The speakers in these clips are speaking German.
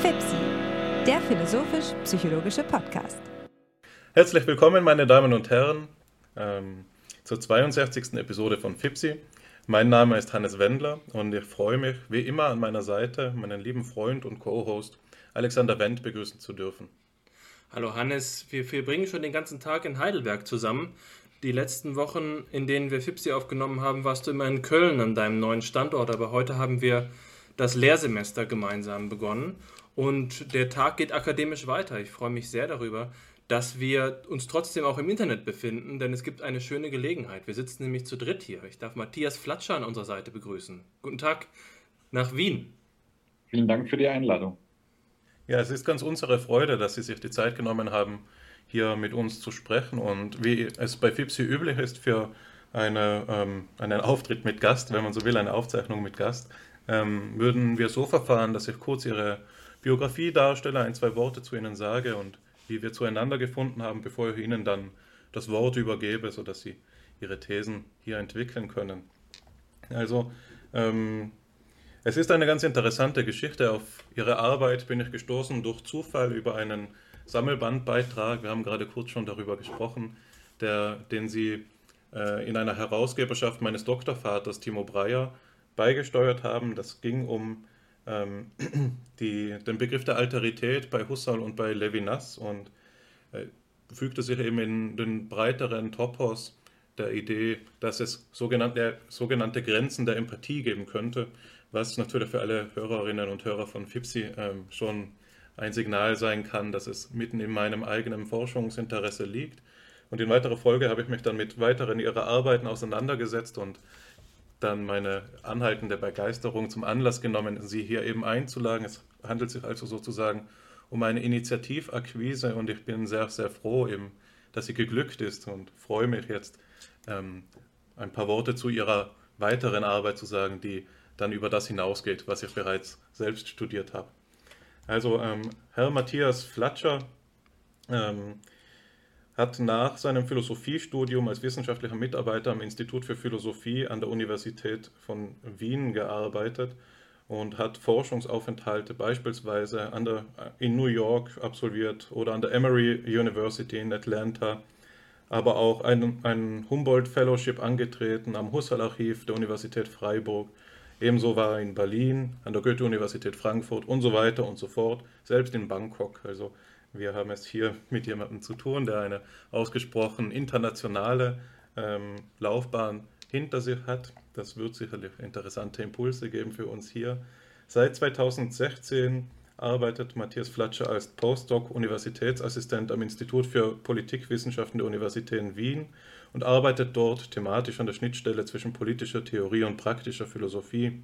FIPSI, der philosophisch-psychologische Podcast. Herzlich willkommen, meine Damen und Herren, ähm, zur 62. Episode von FIPSI. Mein Name ist Hannes Wendler und ich freue mich, wie immer an meiner Seite, meinen lieben Freund und Co-Host Alexander Wendt begrüßen zu dürfen. Hallo Hannes, wir, wir bringen schon den ganzen Tag in Heidelberg zusammen. Die letzten Wochen, in denen wir FIPSI aufgenommen haben, warst du immer in Köln an deinem neuen Standort, aber heute haben wir das Lehrsemester gemeinsam begonnen und der Tag geht akademisch weiter. Ich freue mich sehr darüber, dass wir uns trotzdem auch im Internet befinden, denn es gibt eine schöne Gelegenheit. Wir sitzen nämlich zu dritt hier. Ich darf Matthias Flatscher an unserer Seite begrüßen. Guten Tag nach Wien. Vielen Dank für die Einladung. Ja, es ist ganz unsere Freude, dass Sie sich die Zeit genommen haben, hier mit uns zu sprechen. Und wie es bei FIPSI üblich ist für eine, ähm, einen Auftritt mit Gast, wenn man so will, eine Aufzeichnung mit Gast, ähm, würden wir so verfahren, dass ich kurz Ihre Biografie darstelle, ein, zwei Worte zu Ihnen sage und wie wir zueinander gefunden haben, bevor ich Ihnen dann das Wort übergebe, sodass Sie Ihre Thesen hier entwickeln können. Also, ähm, es ist eine ganz interessante Geschichte. Auf Ihre Arbeit bin ich gestoßen durch Zufall über einen Sammelbandbeitrag. Wir haben gerade kurz schon darüber gesprochen, der, den Sie äh, in einer Herausgeberschaft meines Doktorvaters Timo Breyer beigesteuert haben. Das ging um ähm, die, den Begriff der Alterität bei Husserl und bei Levinas und äh, fügte sich eben in den breiteren Topos der Idee, dass es sogenannte, sogenannte Grenzen der Empathie geben könnte was natürlich für alle Hörerinnen und Hörer von FIPSI ähm, schon ein Signal sein kann, dass es mitten in meinem eigenen Forschungsinteresse liegt. Und in weiterer Folge habe ich mich dann mit weiteren ihrer Arbeiten auseinandergesetzt und dann meine anhaltende Begeisterung zum Anlass genommen, sie hier eben einzuladen. Es handelt sich also sozusagen um eine Initiativakquise und ich bin sehr, sehr froh, eben, dass sie geglückt ist und freue mich jetzt, ähm, ein paar Worte zu ihrer weiteren Arbeit zu sagen, die dann über das hinausgeht, was ich bereits selbst studiert habe. Also ähm, Herr Matthias Flatscher ähm, hat nach seinem Philosophiestudium als wissenschaftlicher Mitarbeiter am Institut für Philosophie an der Universität von Wien gearbeitet und hat Forschungsaufenthalte beispielsweise an der, in New York absolviert oder an der Emory University in Atlanta, aber auch ein, ein Humboldt Fellowship angetreten am Husserl Archiv der Universität Freiburg Ebenso war er in Berlin, an der Goethe-Universität Frankfurt und so weiter und so fort, selbst in Bangkok. Also wir haben es hier mit jemandem zu tun, der eine ausgesprochen internationale ähm, Laufbahn hinter sich hat. Das wird sicherlich interessante Impulse geben für uns hier. Seit 2016 arbeitet Matthias Flatscher als Postdoc-Universitätsassistent am Institut für Politikwissenschaften der Universität in Wien und arbeitet dort thematisch an der Schnittstelle zwischen politischer Theorie und praktischer Philosophie.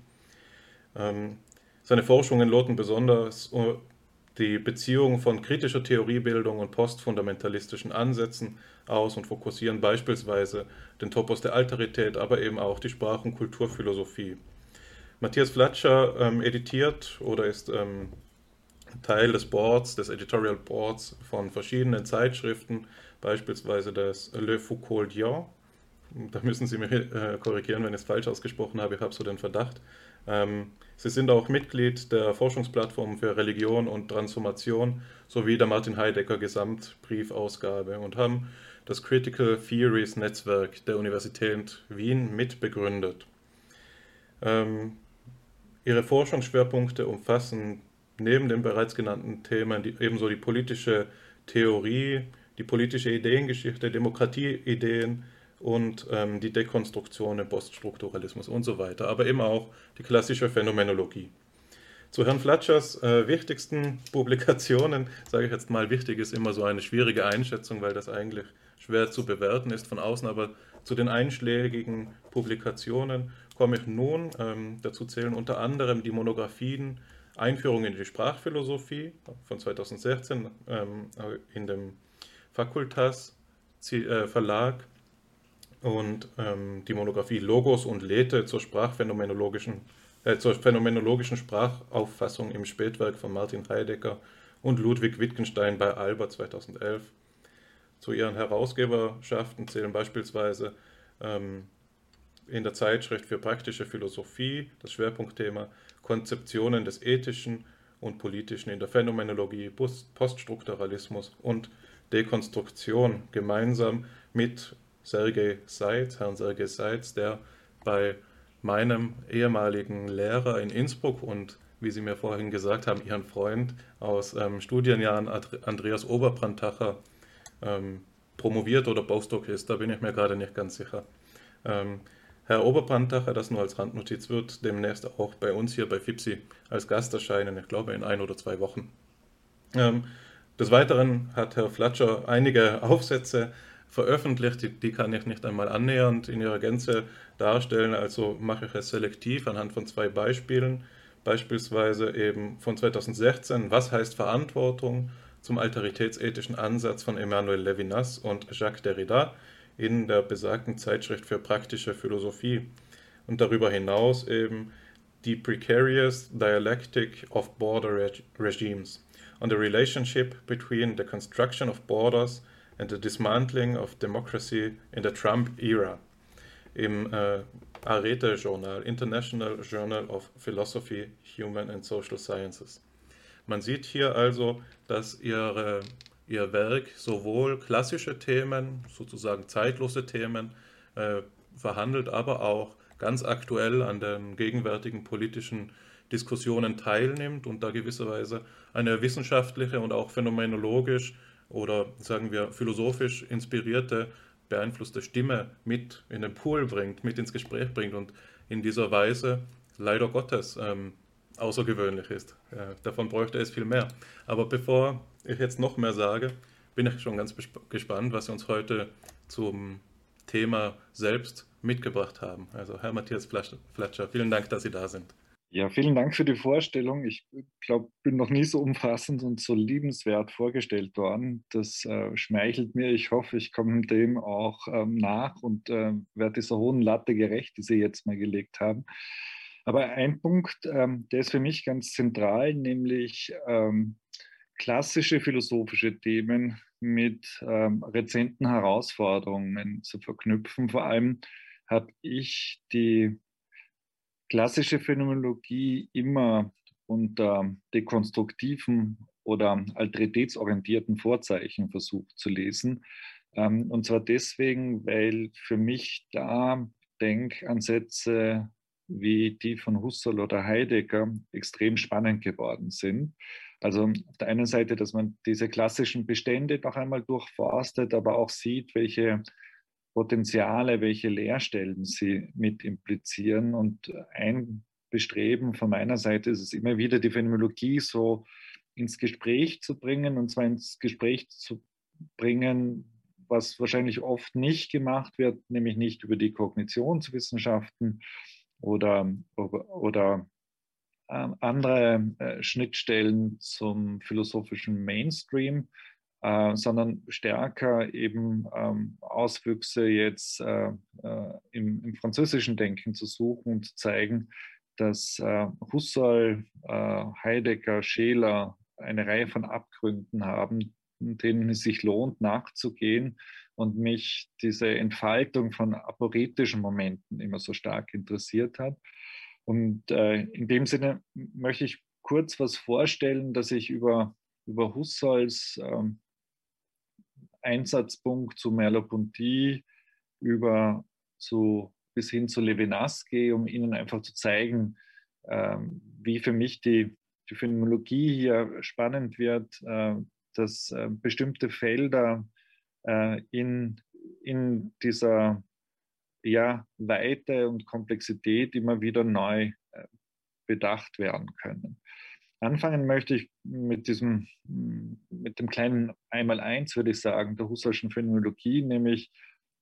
Ähm, seine Forschungen loten besonders äh, die Beziehung von kritischer Theoriebildung und postfundamentalistischen Ansätzen aus und fokussieren beispielsweise den Topos der Alterität, aber eben auch die Sprach- und Kulturphilosophie. Matthias Flatscher ähm, editiert oder ist ähm, Teil des Boards, des Editorial Boards von verschiedenen Zeitschriften, beispielsweise das Le Foucault-Dian. Da müssen Sie mich äh, korrigieren, wenn ich es falsch ausgesprochen habe, ich habe so den Verdacht. Ähm, Sie sind auch Mitglied der Forschungsplattform für Religion und Transformation sowie der Martin Heidegger Gesamtbriefausgabe und haben das Critical Theories Netzwerk der Universität Wien mitbegründet. Ähm, ihre Forschungsschwerpunkte umfassen neben den bereits genannten Themen die, ebenso die politische Theorie, die politische Ideengeschichte, Demokratieideen und ähm, die Dekonstruktion im Poststrukturalismus und so weiter, aber eben auch die klassische Phänomenologie. Zu Herrn Flatschers äh, wichtigsten Publikationen, sage ich jetzt mal, wichtig ist immer so eine schwierige Einschätzung, weil das eigentlich schwer zu bewerten ist von außen, aber zu den einschlägigen Publikationen komme ich nun. Ähm, dazu zählen unter anderem die Monographien Einführung in die Sprachphilosophie von 2016 ähm, in dem Fakultas äh, Verlag und ähm, die Monographie Logos und Lethe zur sprachphänomenologischen äh, zur phänomenologischen Sprachauffassung im Spätwerk von Martin Heidegger und Ludwig Wittgenstein bei Alba 2011. Zu ihren Herausgeberschaften zählen beispielsweise ähm, in der Zeitschrift für praktische Philosophie das Schwerpunktthema Konzeptionen des Ethischen und Politischen in der Phänomenologie, Poststrukturalismus und Dekonstruktion gemeinsam mit Sergei Seitz, Herrn Sergei Seitz, der bei meinem ehemaligen Lehrer in Innsbruck und wie Sie mir vorhin gesagt haben, Ihren Freund aus ähm, Studienjahren Andreas Oberbrandacher ähm, promoviert oder Postdoc ist. Da bin ich mir gerade nicht ganz sicher. Ähm, Herr Oberbrandacher, das nur als Randnotiz, wird demnächst auch bei uns hier bei FIPSI als Gast erscheinen, ich glaube in ein oder zwei Wochen. Des Weiteren hat Herr Flatscher einige Aufsätze veröffentlicht, die, die, kann ich nicht einmal annähernd in ihrer Gänze darstellen, also mache ich es selektiv anhand von zwei Beispielen, beispielsweise eben von 2016, was heißt Verantwortung zum altaritätsethischen Ansatz von Emmanuel Levinas und Jacques Derrida in der besagten Zeitschrift für praktische Philosophie? Und darüber hinaus eben die Precarious Dialectic of Border Reg Regimes on the relationship between the construction of borders and the dismantling of democracy in the Trump era im äh, Arete-Journal, International Journal of Philosophy, Human and Social Sciences. Man sieht hier also, dass ihre, ihr Werk sowohl klassische Themen, sozusagen zeitlose Themen, äh, verhandelt, aber auch ganz aktuell an den gegenwärtigen politischen Diskussionen teilnimmt und da gewisserweise eine wissenschaftliche und auch phänomenologisch oder sagen wir philosophisch inspirierte, beeinflusste Stimme mit in den Pool bringt, mit ins Gespräch bringt und in dieser Weise leider Gottes ähm, außergewöhnlich ist. Ja, davon bräuchte es viel mehr. Aber bevor ich jetzt noch mehr sage, bin ich schon ganz gespannt, was Sie uns heute zum Thema selbst mitgebracht haben. Also Herr Matthias Flatscher, vielen Dank, dass Sie da sind. Ja, vielen Dank für die Vorstellung. Ich glaube, bin noch nie so umfassend und so liebenswert vorgestellt worden. Das äh, schmeichelt mir. Ich hoffe, ich komme dem auch ähm, nach und äh, werde dieser hohen Latte gerecht, die Sie jetzt mal gelegt haben. Aber ein Punkt, ähm, der ist für mich ganz zentral, nämlich ähm, klassische philosophische Themen mit ähm, rezenten Herausforderungen zu verknüpfen. Vor allem habe ich die klassische Phänomenologie immer unter dekonstruktiven oder alteritätsorientierten Vorzeichen versucht zu lesen. Ähm, und zwar deswegen, weil für mich da Denkansätze wie die von Husserl oder Heidegger extrem spannend geworden sind. Also auf der einen Seite, dass man diese klassischen Bestände noch einmal durchforstet, aber auch sieht, welche Potenziale, welche Leerstellen sie mit implizieren. Und ein Bestreben von meiner Seite ist es immer wieder, die Phänomenologie so ins Gespräch zu bringen, und zwar ins Gespräch zu bringen, was wahrscheinlich oft nicht gemacht wird, nämlich nicht über die Kognitionswissenschaften oder, oder äh, andere äh, Schnittstellen zum philosophischen Mainstream, äh, sondern stärker eben ähm, Auswüchse jetzt äh, äh, im, im, französischen Denken zu suchen und zu zeigen, dass äh, Husserl, Heidegger, Scheler eine Reihe von Abgründen haben, denen es sich lohnt nachzugehen und mich diese Entfaltung von aporetischen Momenten immer so stark interessiert hat. Und äh, in dem Sinne möchte ich kurz was vorstellen, dass ich über, über Husserls ähm, Einsatzpunkt zu Merleau-Ponty über zu, bis hin zu Levinas gehe, um Ihnen einfach zu zeigen, ähm, wie für mich die, die Phänomenologie hier spannend wird, äh, dass äh, bestimmte Felder äh, in, in dieser ja, Weite und Komplexität immer wieder neu äh, bedacht werden können. Anfangen möchte ich mit diesem, mit dem kleinen Einmaleins, würde ich sagen, der Husserlschen Phänomenologie, nämlich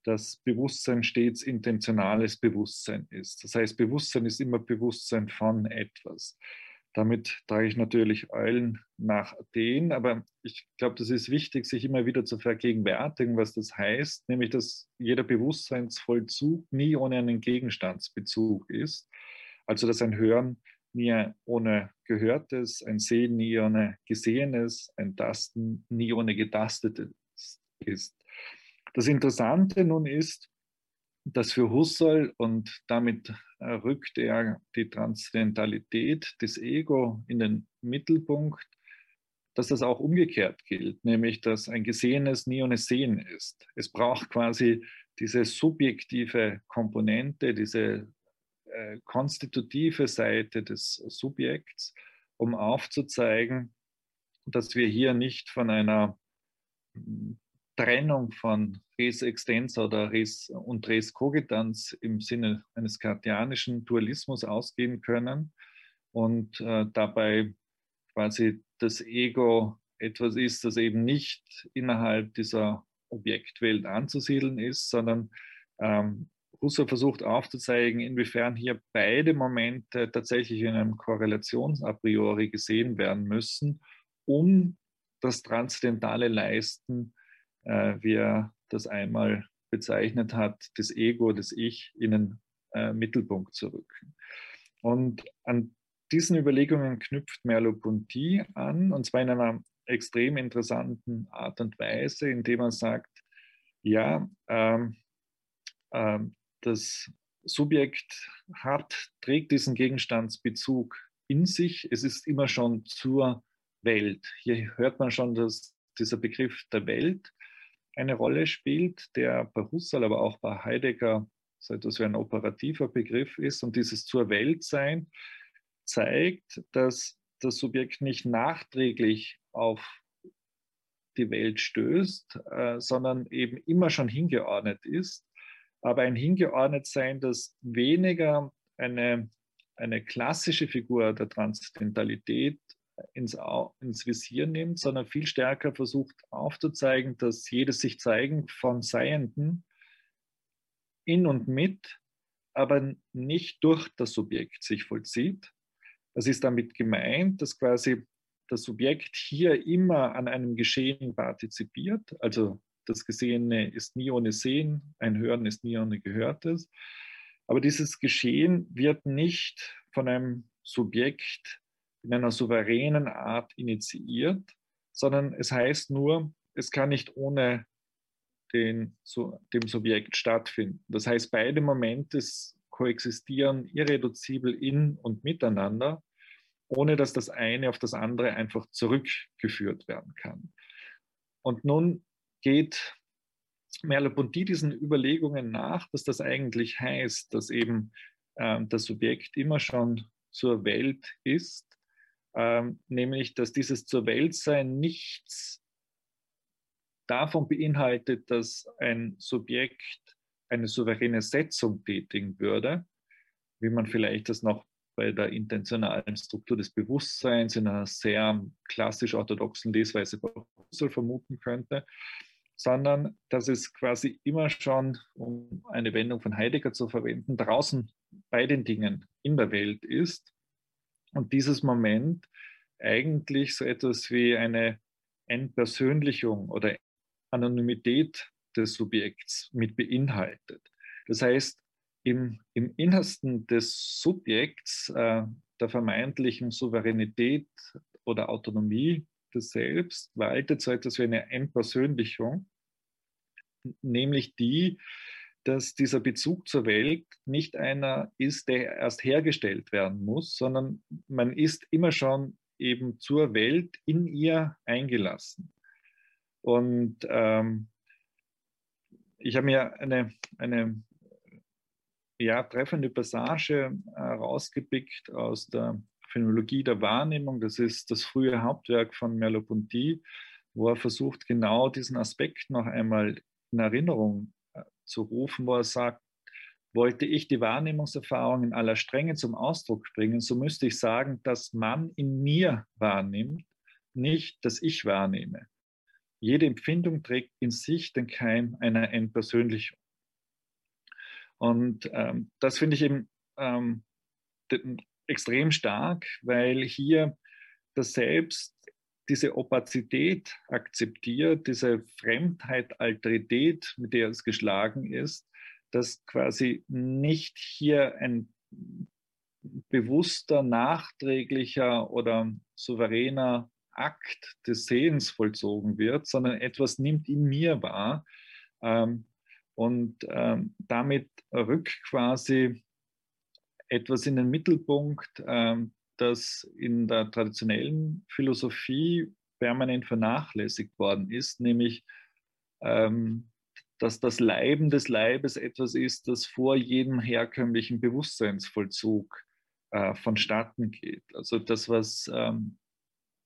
dass Bewusstsein stets intentionales Bewusstsein ist. Das heißt, Bewusstsein ist immer Bewusstsein von etwas. Damit trage ich natürlich Eulen nach Athen, aber ich glaube, das ist wichtig, sich immer wieder zu vergegenwärtigen, was das heißt, nämlich dass jeder Bewusstseinsvollzug nie ohne einen Gegenstandsbezug ist. Also dass ein Hören nie ohne Gehörtes, ein Sehen nie ohne Gesehenes, ein Tasten nie ohne Getastetes ist. Das Interessante nun ist, dass für Husserl, und damit rückt er die Transzendentalität des Ego in den Mittelpunkt, dass das auch umgekehrt gilt, nämlich dass ein Gesehenes nie ohne Sehen ist. Es braucht quasi diese subjektive Komponente, diese äh, konstitutive Seite des Subjekts, um aufzuzeigen, dass wir hier nicht von einer hm, Trennung von Res extensa oder Res und Res cogitans im Sinne eines kartianischen Dualismus ausgehen können und äh, dabei quasi das Ego etwas ist, das eben nicht innerhalb dieser Objektwelt anzusiedeln ist, sondern ähm, Husserl versucht aufzuzeigen, inwiefern hier beide Momente tatsächlich in einem Korrelations-a priori gesehen werden müssen, um das transzendentale Leisten, äh, wie er das einmal bezeichnet hat, des Ego, des Ich in den äh, Mittelpunkt zu rücken. Und an diesen Überlegungen knüpft Merleau-Ponty an, und zwar in einer extrem interessanten Art und Weise, indem er sagt, ja, ähm, ähm, das Subjekt hat, trägt diesen Gegenstandsbezug in sich. Es ist immer schon zur Welt. Hier hört man schon, dass dieser Begriff der Welt eine Rolle spielt, der bei Husserl, aber auch bei Heidegger so etwas wie ein operativer Begriff ist. Und dieses zur Welt sein zeigt, dass das Subjekt nicht nachträglich auf die Welt stößt, äh, sondern eben immer schon hingeordnet ist. Aber ein Hingeordnetsein, das weniger eine, eine klassische Figur der Transzendentalität ins, ins Visier nimmt, sondern viel stärker versucht aufzuzeigen, dass jedes sich zeigen von Seienden in und mit, aber nicht durch das Subjekt sich vollzieht. Es ist damit gemeint, dass quasi das Subjekt hier immer an einem Geschehen partizipiert. Also das Gesehene ist nie ohne Sehen, ein Hören ist nie ohne Gehörtes. Aber dieses Geschehen wird nicht von einem Subjekt in einer souveränen Art initiiert, sondern es heißt nur, es kann nicht ohne den, so, dem Subjekt stattfinden. Das heißt, beide Momente koexistieren irreduzibel in und miteinander ohne dass das eine auf das andere einfach zurückgeführt werden kann. Und nun geht Merleau-Ponty diesen Überlegungen nach, dass das eigentlich heißt, dass eben äh, das Subjekt immer schon zur Welt ist, ähm, nämlich dass dieses zur Weltsein nichts davon beinhaltet, dass ein Subjekt eine souveräne Setzung tätigen würde, wie man vielleicht das noch bei der intentionalen Struktur des Bewusstseins in einer sehr klassisch orthodoxen Lesweise vermuten könnte, sondern dass es quasi immer schon, um eine Wendung von Heidegger zu verwenden, draußen bei den Dingen in der Welt ist und dieses Moment eigentlich so etwas wie eine Entpersönlichung oder Anonymität des Subjekts mit beinhaltet. Das heißt, im, im Innersten des Subjekts, äh, der vermeintlichen Souveränität oder Autonomie des Selbst, waltet so etwas wie eine Entpersönlichung, nämlich die, dass dieser Bezug zur Welt nicht einer ist, der erst hergestellt werden muss, sondern man ist immer schon eben zur Welt in ihr eingelassen. Und ähm, ich habe mir eine, eine ja, treffende Passage herausgepickt aus der Phänomenologie der Wahrnehmung. Das ist das frühe Hauptwerk von Merleau-Ponty, wo er versucht, genau diesen Aspekt noch einmal in Erinnerung äh, zu rufen, wo er sagt, wollte ich die Wahrnehmungserfahrung in aller Strenge zum Ausdruck bringen, so müsste ich sagen, dass man in mir wahrnimmt, nicht, dass ich wahrnehme. Jede Empfindung trägt in sich den Keim einer Entpersönlichung. Und ähm, das finde ich eben ähm, extrem stark, weil hier das Selbst diese Opazität akzeptiert, diese Fremdheit, Alterität, mit der es geschlagen ist, dass quasi nicht hier ein bewusster, nachträglicher oder souveräner Akt des Sehens vollzogen wird, sondern etwas nimmt in mir wahr, ähm, und ähm, damit rückt quasi etwas in den Mittelpunkt, ähm, das in der traditionellen Philosophie permanent vernachlässigt worden ist, nämlich ähm, dass das Leiben des Leibes etwas ist, das vor jedem herkömmlichen Bewusstseinsvollzug äh, vonstatten geht. Also das, was ähm,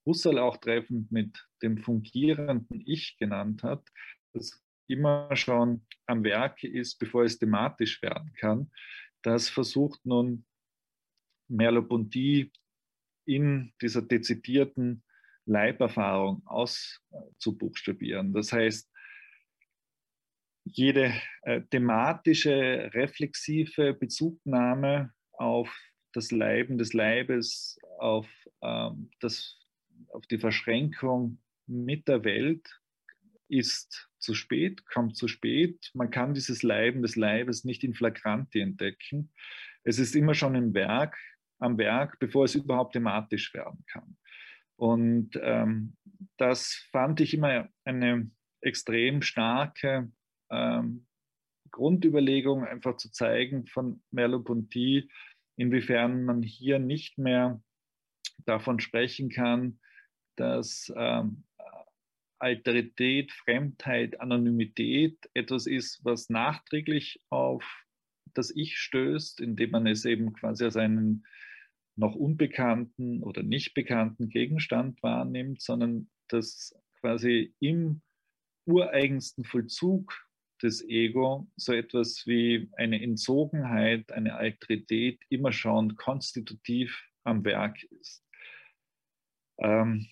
Husserl auch treffend mit dem fungierenden Ich genannt hat, das immer schon am Werk ist, bevor es thematisch werden kann, das versucht nun Merleau-Ponty in dieser dezidierten Leiberfahrung auszubuchstabieren. Das heißt, jede äh, thematische, reflexive Bezugnahme auf das Leiben des Leibes, auf, ähm, das, auf die Verschränkung mit der Welt ist zu spät, kommt zu spät. Man kann dieses Leiben des Leibes nicht in Flagranti entdecken. Es ist immer schon im Werk, am Werk, bevor es überhaupt thematisch werden kann. Und ähm, das fand ich immer eine extrem starke ähm, Grundüberlegung, einfach zu zeigen von Merleau-Ponty, inwiefern man hier nicht mehr davon sprechen kann, dass ähm, Alterität, Fremdheit, Anonymität etwas ist, was nachträglich auf das Ich stößt, indem man es eben quasi als einen noch unbekannten oder nicht bekannten Gegenstand wahrnimmt, sondern dass quasi im ureigensten Vollzug des Ego so etwas wie eine Entzogenheit, eine Alterität immer schon konstitutiv am Werk ist. Ähm,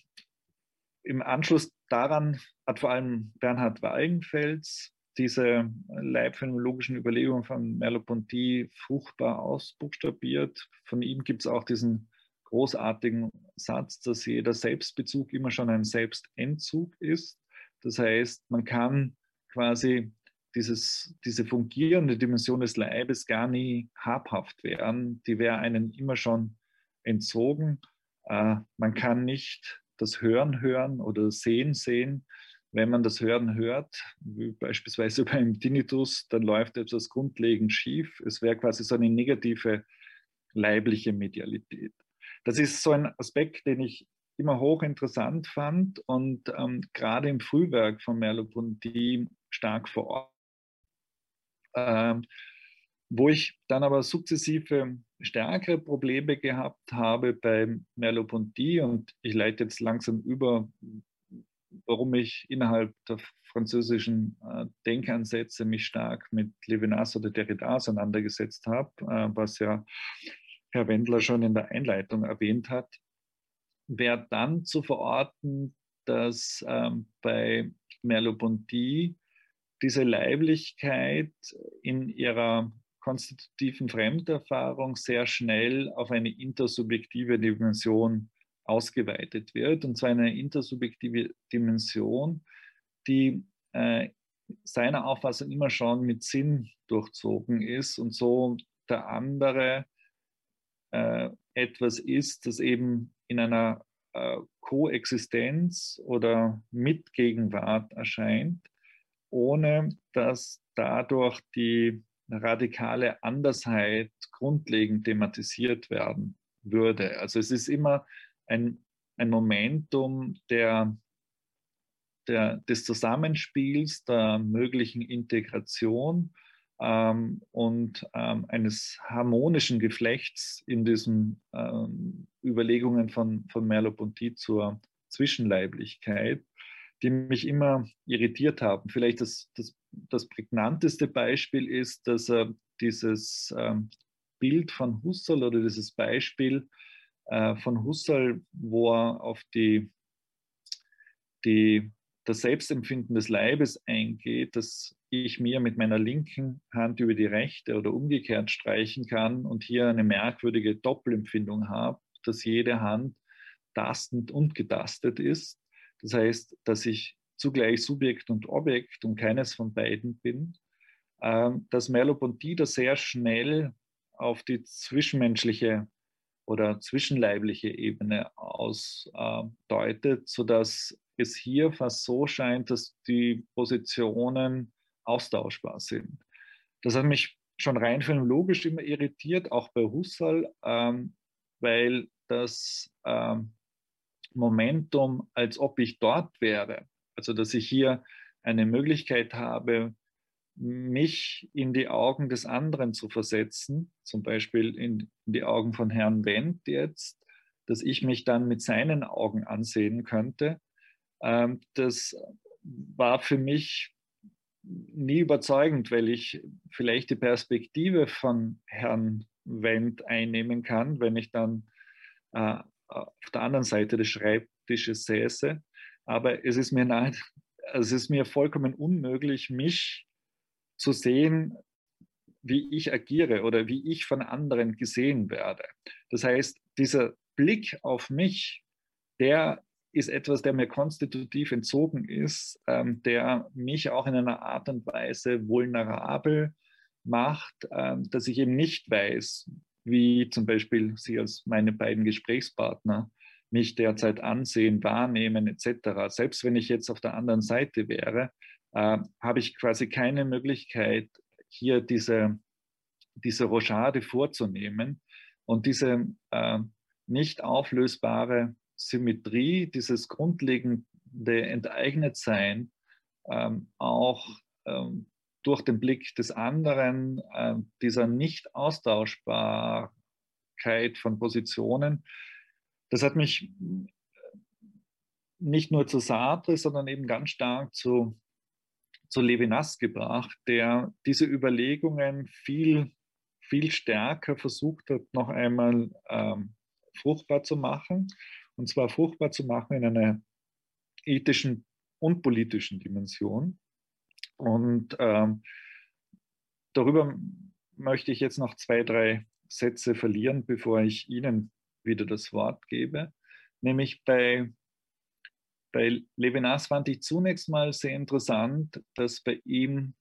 Im Anschluss daran hat vor allem Bernhard Walgenfels diese leibphänomenologischen Überlegungen von Merleau-Ponty fruchtbar ausbuchstabiert. Von ihm gibt es auch diesen großartigen Satz, dass jeder Selbstbezug immer schon ein Selbstentzug ist. Das heißt, man kann quasi dieses, diese fungierende Dimension des Leibes gar nie habhaft werden. Die wäre einem immer schon entzogen. Äh, man kann nicht das Hören hören oder Sehen sehen. Wenn man das Hören hört, wie beispielsweise beim Tinnitus, dann läuft etwas grundlegend schief. Es wäre quasi so eine negative leibliche Medialität. Das ist so ein Aspekt, den ich immer hochinteressant fand und ähm, gerade im Frühwerk von Merleau-Ponty stark vor Ort ähm, wo ich dann aber sukzessive stärkere Probleme gehabt habe bei Merleau-Ponty und ich leite jetzt langsam über, warum ich innerhalb der französischen äh, Denkansätze mich stark mit Levinas oder Derrida auseinandergesetzt habe, äh, was ja Herr Wendler schon in der Einleitung erwähnt hat, wäre dann zu verorten, dass ähm, bei Merleau-Ponty diese Leiblichkeit in ihrer konstitutiven Fremderfahrung sehr schnell auf eine intersubjektive Dimension ausgeweitet wird, und zwar eine intersubjektive Dimension, die äh, seiner Auffassung immer schon mit Sinn durchzogen ist und so der andere äh, etwas ist, das eben in einer äh, Koexistenz oder Mitgegenwart erscheint ohne dass dadurch die radikale Andersheit grundlegend thematisiert werden würde. Also es ist immer ein, ein Momentum der, der, des Zusammenspiels, der möglichen Integration ähm, und ähm, eines harmonischen Geflechts in diesen ähm, Überlegungen von, von Merleau-Ponty zur Zwischenleiblichkeit die mich immer irritiert haben. Vielleicht das, das, das prägnanteste Beispiel ist, dass er dieses ähm, Bild von Husserl oder dieses Beispiel äh, von Husserl, wo er auf die, die, das Selbstempfinden des Leibes eingeht, dass ich mir mit meiner linken Hand über die rechte oder umgekehrt streichen kann und hier eine merkwürdige Doppelempfindung habe, dass jede Hand tastend und getastet ist das heißt, dass ich zugleich Subjekt und Objekt und keines von beiden bin. Ähm, dass Merleau-Ponty da sehr schnell auf die zwischenmenschliche oder zwischenleibliche Ebene ausdeutet, sodass es hier fast so scheint, dass die Positionen austauschbar sind. Das hat mich schon rein phänomenologisch immer irritiert, auch bei Husserl, ähm, weil das ähm, Momentum, als ob ich dort wäre, also dass ich hier eine Möglichkeit habe, mich in die Augen des anderen zu versetzen, zum Beispiel in, die Augen von Herrn Wendt jetzt, dass ich mich dann mit seinen Augen ansehen könnte, ähm, das war für mich nie überzeugend, weil ich vielleicht die Perspektive von Herrn Wendt einnehmen kann, wenn ich dann äh, auf der anderen Seite des Schreibtisches säße. Aber es ist mir nahe, es ist mir vollkommen unmöglich, mich zu sehen, wie ich agiere oder wie ich von anderen gesehen werde. Das heißt, dieser Blick auf mich, der ist etwas, der mir konstitutiv entzogen ist, ähm, der mich auch in einer Art und Weise vulnerabel macht, ähm, dass ich eben nicht weiß, wie zum Beispiel Sie als meine beiden Gesprächspartner mich derzeit ansehen, wahrnehmen etc. Selbst wenn ich jetzt auf der anderen Seite wäre, äh, habe ich quasi keine Möglichkeit, hier diese, diese Rochade vorzunehmen. Und diese äh, nicht auflösbare Symmetrie, dieses grundlegende Enteignetsein ähm, auch ähm, durch den Blick des anderen, äh, dieser Nicht-Austauschbarkeit von Positionen, das hat mich nicht nur zu Sartre, sondern eben ganz stark zu, zu Levinas gebracht, der diese Überlegungen viel, viel stärker versucht hat, noch einmal ähm, fruchtbar zu machen. Und zwar fruchtbar zu machen in einer ethischen und politischen Dimension. Und ähm, darüber möchte ich jetzt noch zwei, drei Sätze verlieren, bevor ich Ihnen wieder das Wort gebe. Nämlich bei, bei Levinas fand ich zunächst mal sehr interessant, dass bei ihm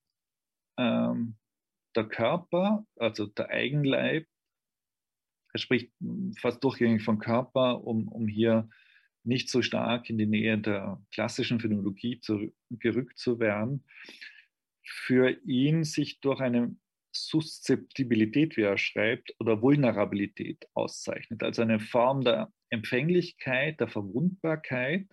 ähm, der Körper, also der Eigenleib, er spricht fast durchgängig vom Körper, um, um hier nicht so stark in die Nähe der klassischen Phänomenologie zu, gerückt zu werden, für ihn sich durch eine Suszeptibilität, wie er schreibt, oder Vulnerabilität auszeichnet, also eine Form der Empfänglichkeit, der Verwundbarkeit,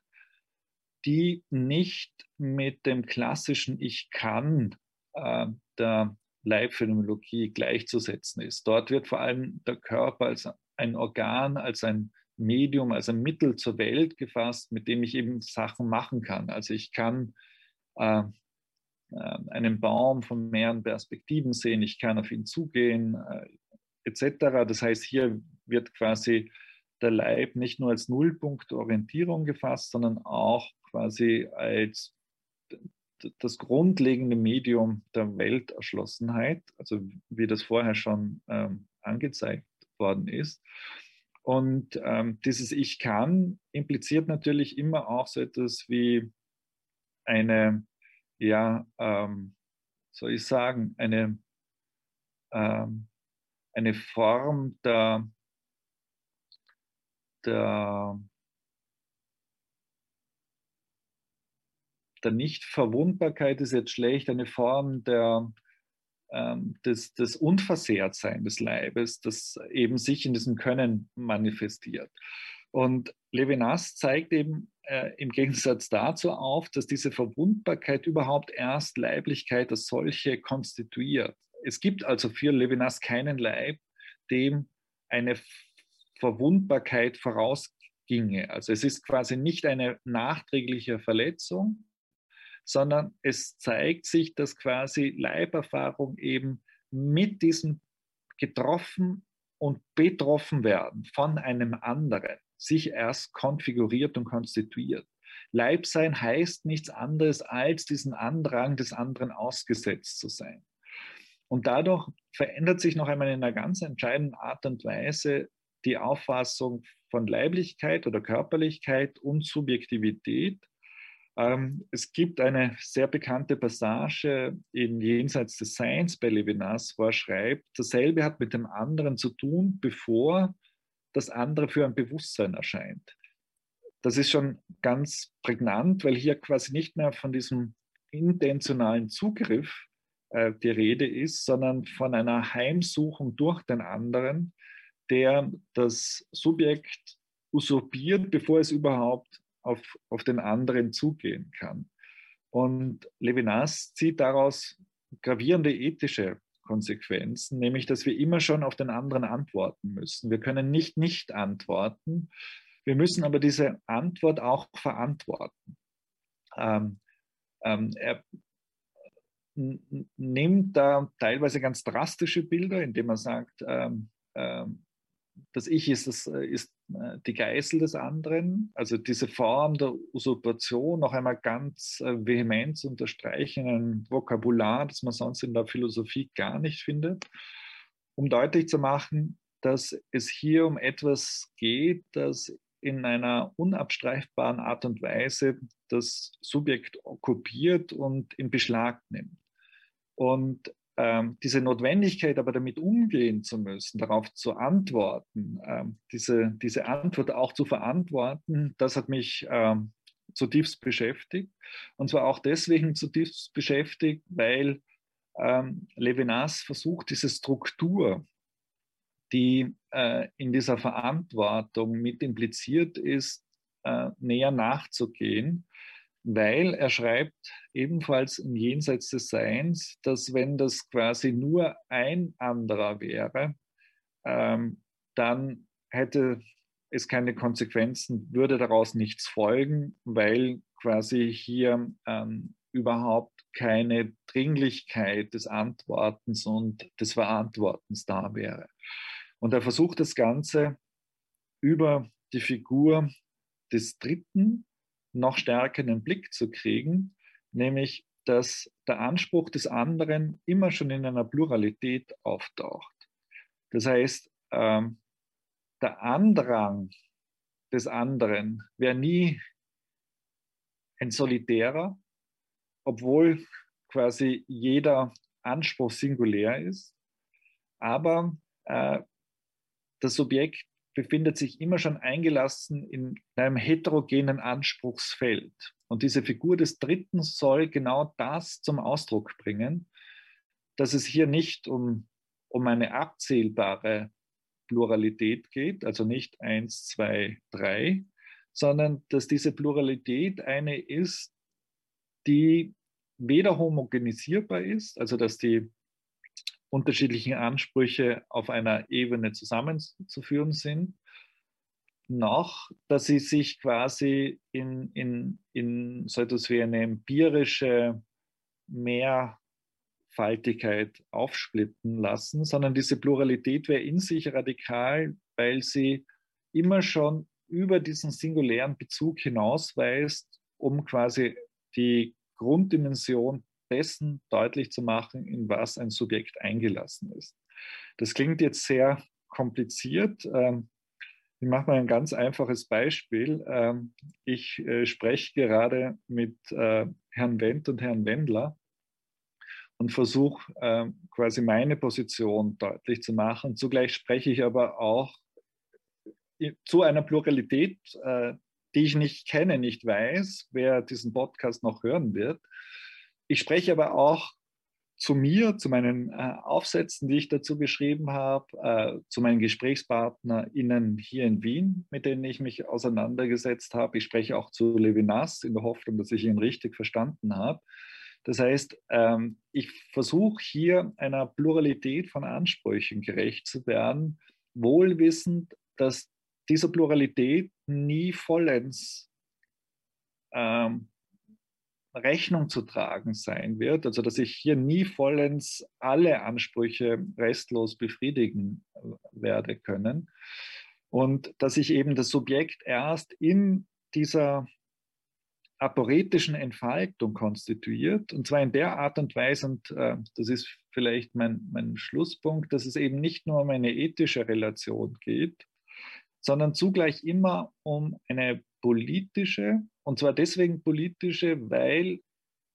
die nicht mit dem klassischen Ich kann äh, der Leibphänomenologie gleichzusetzen ist. Dort wird vor allem der Körper als ein Organ, als ein Medium, als ein Mittel zur Welt gefasst, mit dem ich eben Sachen machen kann. Also ich kann äh, äh, einen Baum von mehreren Perspektiven sehen, ich kann auf ihn zugehen, äh, etc. Das heißt, hier wird quasi der Leib nicht nur als Nullpunkt Orientierung gefasst, sondern auch quasi als das grundlegende Medium der Welterschlossenheit, also wie das vorher schon ähm, angezeigt worden ist. Und ähm, dieses Ich kann impliziert natürlich immer auch so etwas wie eine, ja, ähm, soll ich sagen, eine, ähm, eine Form der, der der Nichtverwundbarkeit ist jetzt schlecht, eine Form der, ähm, des, des Unversehrtsein des Leibes, das eben sich in diesem Können manifestiert. Und Levinas zeigt eben äh, im Gegensatz dazu auf, dass diese Verwundbarkeit überhaupt erst Leiblichkeit als solche konstituiert. Es gibt also für Levinas keinen Leib, dem eine Verwundbarkeit vorausginge. Also es ist quasi nicht eine nachträgliche Verletzung, sondern es zeigt sich, dass quasi Leiberfahrung eben mit diesem getroffen und betroffen werden von einem anderen sich erst konfiguriert und konstituiert. Leibsein heißt nichts anderes, als diesen Andrang des anderen ausgesetzt zu sein. Und dadurch verändert sich noch einmal in einer ganz entscheidenden Art und Weise die Auffassung von Leiblichkeit oder Körperlichkeit und Subjektivität, es gibt eine sehr bekannte Passage in Jenseits des Seins bei Levinas, wo er schreibt, dasselbe hat mit dem anderen zu tun, bevor das andere für ein Bewusstsein erscheint. Das ist schon ganz prägnant, weil hier quasi nicht mehr von diesem intentionalen Zugriff äh, die Rede ist, sondern von einer Heimsuchung durch den anderen, der das Subjekt usurpiert, bevor es überhaupt auf, auf den anderen zugehen kann. Und Levinas zieht daraus gravierende ethische Konsequenzen, nämlich dass wir immer schon auf den anderen antworten müssen. Wir können nicht nicht antworten, wir müssen aber diese Antwort auch verantworten. Ähm, ähm, er nimmt da teilweise ganz drastische Bilder, indem er sagt, ähm, ähm, das Ich ist, das, äh, ist äh, die Geißel des anderen. Also diese Form der Usurpation noch einmal ganz äh, vehement zu unterstreichen, ein Vokabular, das man sonst in der Philosophie gar nicht findet, um deutlich zu machen, dass es hier um etwas geht, das in einer unabstreifbaren Art und Weise das Subjekt okkupiert und in Beschlag nimmt. Und ähm, diese Notwendigkeit, aber damit umgehen zu müssen, darauf zu antworten, ähm, diese, diese Antwort auch zu verantworten, das hat mich ähm, zutiefst beschäftigt. Und zwar auch deswegen zutiefst beschäftigt, weil ähm, Levinas versucht, diese Struktur, die äh, in dieser Verantwortung mit impliziert ist, äh, näher nachzugehen weil er schreibt ebenfalls im Jenseits des Seins, dass wenn das quasi nur ein anderer wäre, ähm, dann hätte es keine Konsequenzen, würde daraus nichts folgen, weil quasi hier ähm, überhaupt keine Dringlichkeit des Antwortens und des Verantwortens da wäre. Und er versucht das Ganze über die Figur des Dritten, noch stärker in den Blick zu kriegen, nämlich dass der Anspruch des anderen immer schon in einer Pluralität auftaucht. Das heißt, ähm, der Andrang des anderen wäre nie ein solitärer, obwohl quasi jeder Anspruch singulär ist. Aber äh, das Subjekt befindet sich immer schon eingelassen in einem heterogenen Anspruchsfeld. Und diese Figur des Dritten soll genau das zum Ausdruck bringen, dass es hier nicht um, um eine abzählbare Pluralität geht, also nicht eins, zwei, drei, sondern dass diese Pluralität eine ist, die weder homogenisierbar ist, also dass die unterschiedlichen Ansprüche auf einer Ebene zusammenzuführen sind, noch, dass sie sich quasi in, in, in so etwas wie eine empirische Mehrfaltigkeit aufsplitten lassen, sondern diese Pluralität wäre in sich radikal, weil sie immer schon über diesen singulären Bezug hinausweist, um quasi die Grunddimension dessen deutlich zu machen, in was ein Subjekt eingelassen ist. Das klingt jetzt sehr kompliziert. Ähm, ich mache mal ein ganz einfaches Beispiel. Ähm, ich äh, spreche gerade mit äh, Herrn Wendt und Herrn Wendler und versuche ähm, quasi meine Position deutlich zu machen. Zugleich spreche ich aber auch zu einer Pluralität, äh, die ich nicht kenne, nicht weiß, wer diesen Podcast noch hören wird. Ich spreche aber auch zu mir, zu meinen äh, Aufsätzen, die ich dazu geschrieben habe, äh, zu meinen GesprächspartnerInnen hier in Wien, mit denen ich mich auseinandergesetzt habe. Ich spreche auch zu Levinas in der Hoffnung, dass ich ihn richtig verstanden habe. Das heißt, ähm, ich versuche hier einer Pluralität von Ansprüchen gerecht zu werden, wohlwissend, dass dieser Pluralität nie vollends ähm, Rechnung zu tragen sein wird, also dass ich hier nie vollends alle Ansprüche restlos befriedigen äh, werde können. Und dass ich eben das Subjekt erst in dieser aporetischen Entfaltung konstituiert und zwar in der Art und Weise, und äh, das ist vielleicht mein, mein Schlusspunkt, dass es eben nicht nur um eine ethische Relation geht, sondern zugleich immer um eine politische, und zwar deswegen politische, weil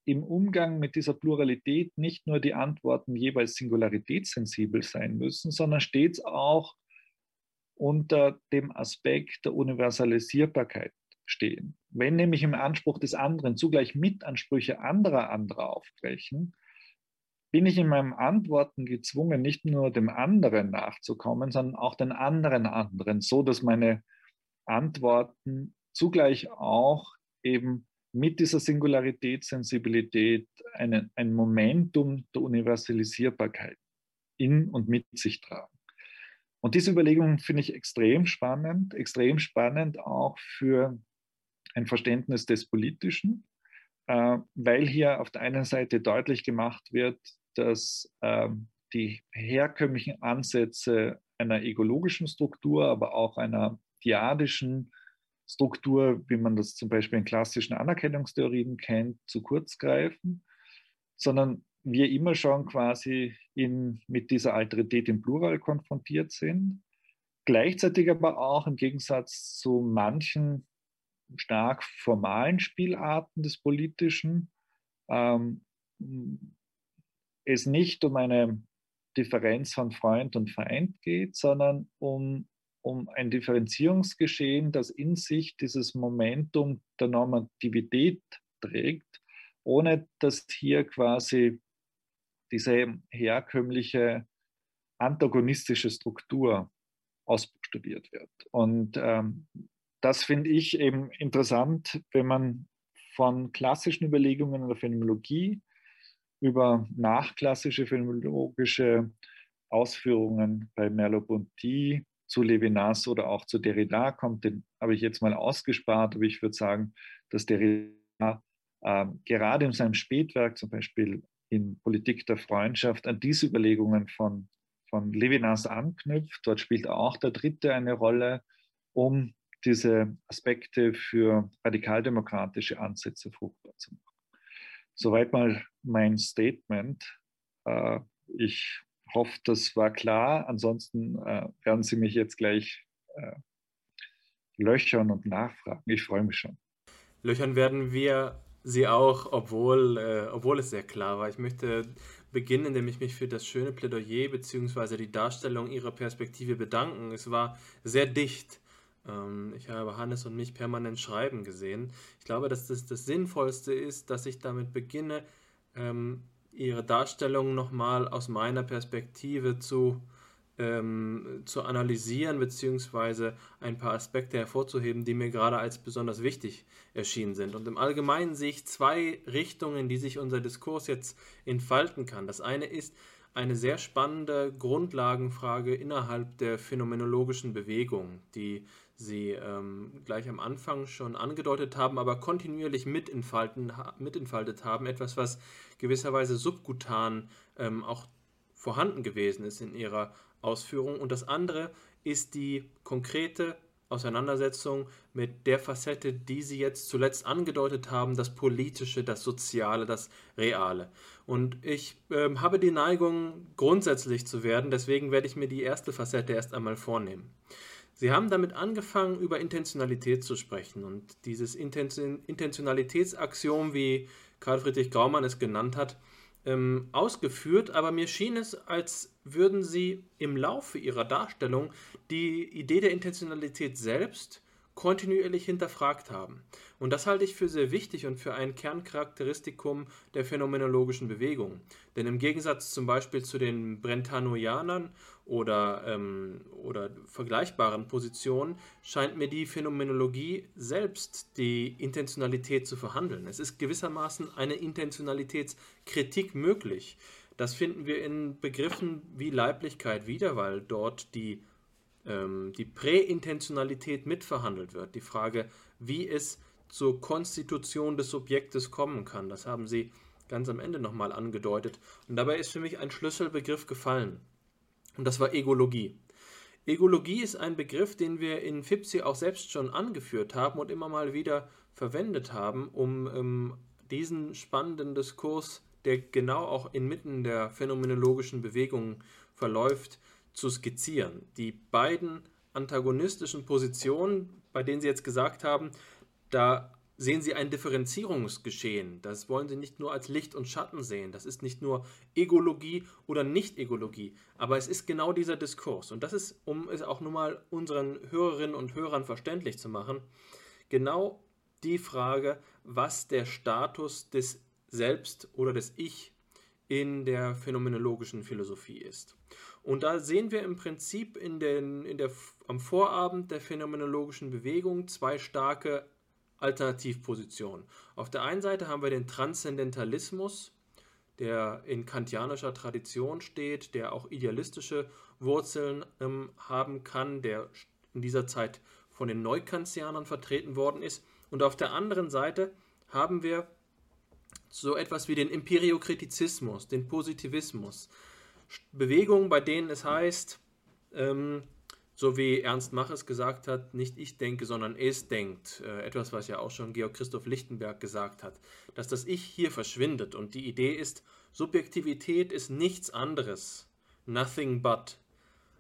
im Umgang mit dieser Pluralität nicht nur die Antworten jeweils singularitätssensibel sein müssen, sondern stets auch unter dem Aspekt der Universalisierbarkeit stehen. Wenn nämlich im Anspruch des anderen zugleich Mitansprüche anderer anderer aufbrechen, bin ich in meinem Antworten gezwungen, nicht nur dem anderen nachzukommen, sondern auch den anderen anderen, so dass meine Antworten zugleich auch eben mit dieser Singularitätssensibilität einen, ein Momentum der Universalisierbarkeit in und mit sich tragen. Und diese Überlegung finde ich extrem spannend, extrem spannend auch für ein Verständnis des Politischen, äh, weil hier auf der einen Seite deutlich gemacht wird, dass äh, die herkömmlichen Ansätze einer egologischen Struktur, aber auch einer diadischen Struktur, wie man das zum Beispiel in klassischen Anerkennungstheorien kennt, zu kurz greifen, sondern wir immer schon quasi in, mit dieser Alterität im Plural konfrontiert sind. Gleichzeitig aber auch im Gegensatz zu manchen stark formalen Spielarten des Politischen ähm, es nicht um eine Differenz von Freund und Feind geht, sondern um, um ein Differenzierungsgeschehen, das in sich dieses Momentum der Normativität trägt, ohne dass hier quasi diese herkömmliche antagonistische Struktur ausbuchstabiert wird. Und ähm, das finde ich eben interessant, wenn man von klassischen Überlegungen der Phänomenologie über nachklassische phänomenologische Ausführungen bei Merleau-Ponty zu Levinas oder auch zu Derrida kommt, den habe ich jetzt mal ausgespart, aber ich würde sagen, dass Derrida äh, gerade in seinem Spätwerk, zum Beispiel in Politik der Freundschaft, an diese Überlegungen von, von Levinas anknüpft. Dort spielt auch der Dritte eine Rolle, um diese Aspekte für radikaldemokratische Ansätze fruchtbar zu machen. Soweit mal mein Statement. Äh, ich hoffe, das war klar. Ansonsten äh, werden Sie mich jetzt gleich äh, löchern und nachfragen. Ich freue mich schon. Löchern werden wir Sie auch, obwohl, obwohl es sehr klar war. Ich möchte beginnen, indem ich mich für das schöne Plädoyer bzw. die Darstellung Ihrer Perspektive bedanken. Es war sehr dicht ähm, ich habe Hannes und mich permanent schreiben gesehen. Ich glaube, dass das das Sinnvollste ist, dass ich damit beginne, ähm, ihre Darstellung nochmal aus meiner Perspektive zu, ähm, zu analysieren, beziehungsweise ein paar Aspekte hervorzuheben, die mir gerade als besonders wichtig erschienen sind. Und im Allgemeinen sehe ich zwei Richtungen, die sich unser Diskurs jetzt entfalten kann. Das eine ist, eine sehr spannende Grundlagenfrage innerhalb der phänomenologischen Bewegung, die Sie ähm, gleich am Anfang schon angedeutet haben, aber kontinuierlich mitentfaltet haben. Etwas, was gewisserweise subkutan ähm, auch vorhanden gewesen ist in Ihrer Ausführung. Und das andere ist die konkrete Auseinandersetzung mit der Facette, die Sie jetzt zuletzt angedeutet haben, das Politische, das Soziale, das Reale. Und ich äh, habe die Neigung, grundsätzlich zu werden, deswegen werde ich mir die erste Facette erst einmal vornehmen. Sie haben damit angefangen, über Intentionalität zu sprechen. Und dieses Intentionalitätsaxiom, wie Karl Friedrich Graumann es genannt hat, ähm, ausgeführt, aber mir schien es, als würden Sie im Laufe Ihrer Darstellung die Idee der Intentionalität selbst kontinuierlich hinterfragt haben. Und das halte ich für sehr wichtig und für ein Kerncharakteristikum der phänomenologischen Bewegung. Denn im Gegensatz zum Beispiel zu den Brentanoianern oder, ähm, oder vergleichbaren Positionen scheint mir die Phänomenologie selbst die Intentionalität zu verhandeln. Es ist gewissermaßen eine Intentionalitätskritik möglich. Das finden wir in Begriffen wie Leiblichkeit wieder, weil dort die ähm, die Präintentionalität mitverhandelt wird. Die Frage, wie es zur Konstitution des Subjektes kommen kann. Das haben Sie ganz am Ende nochmal angedeutet. Und dabei ist für mich ein Schlüsselbegriff gefallen. Und das war Egologie. Egologie ist ein Begriff, den wir in FIPSI auch selbst schon angeführt haben und immer mal wieder verwendet haben, um ähm, diesen spannenden Diskurs, der genau auch inmitten der phänomenologischen Bewegung verläuft, zu skizzieren. Die beiden antagonistischen Positionen, bei denen Sie jetzt gesagt haben, da sehen Sie ein Differenzierungsgeschehen. Das wollen Sie nicht nur als Licht und Schatten sehen. Das ist nicht nur Egologie oder Nicht-Egologie. Aber es ist genau dieser Diskurs. Und das ist, um es auch nur mal unseren Hörerinnen und Hörern verständlich zu machen, genau die Frage, was der Status des Selbst oder des Ich in der phänomenologischen Philosophie ist. Und da sehen wir im Prinzip in den, in der, am Vorabend der phänomenologischen Bewegung zwei starke Alternativpositionen. Auf der einen Seite haben wir den Transzendentalismus, der in kantianischer Tradition steht, der auch idealistische Wurzeln ähm, haben kann, der in dieser Zeit von den Neukantianern vertreten worden ist. Und auf der anderen Seite haben wir so etwas wie den Empiriokritizismus, den Positivismus. Bewegungen, bei denen es heißt, ähm, so wie Ernst Mach es gesagt hat, nicht ich denke, sondern es denkt. Äh, etwas, was ja auch schon Georg Christoph Lichtenberg gesagt hat, dass das Ich hier verschwindet. Und die Idee ist, Subjektivität ist nichts anderes, nothing but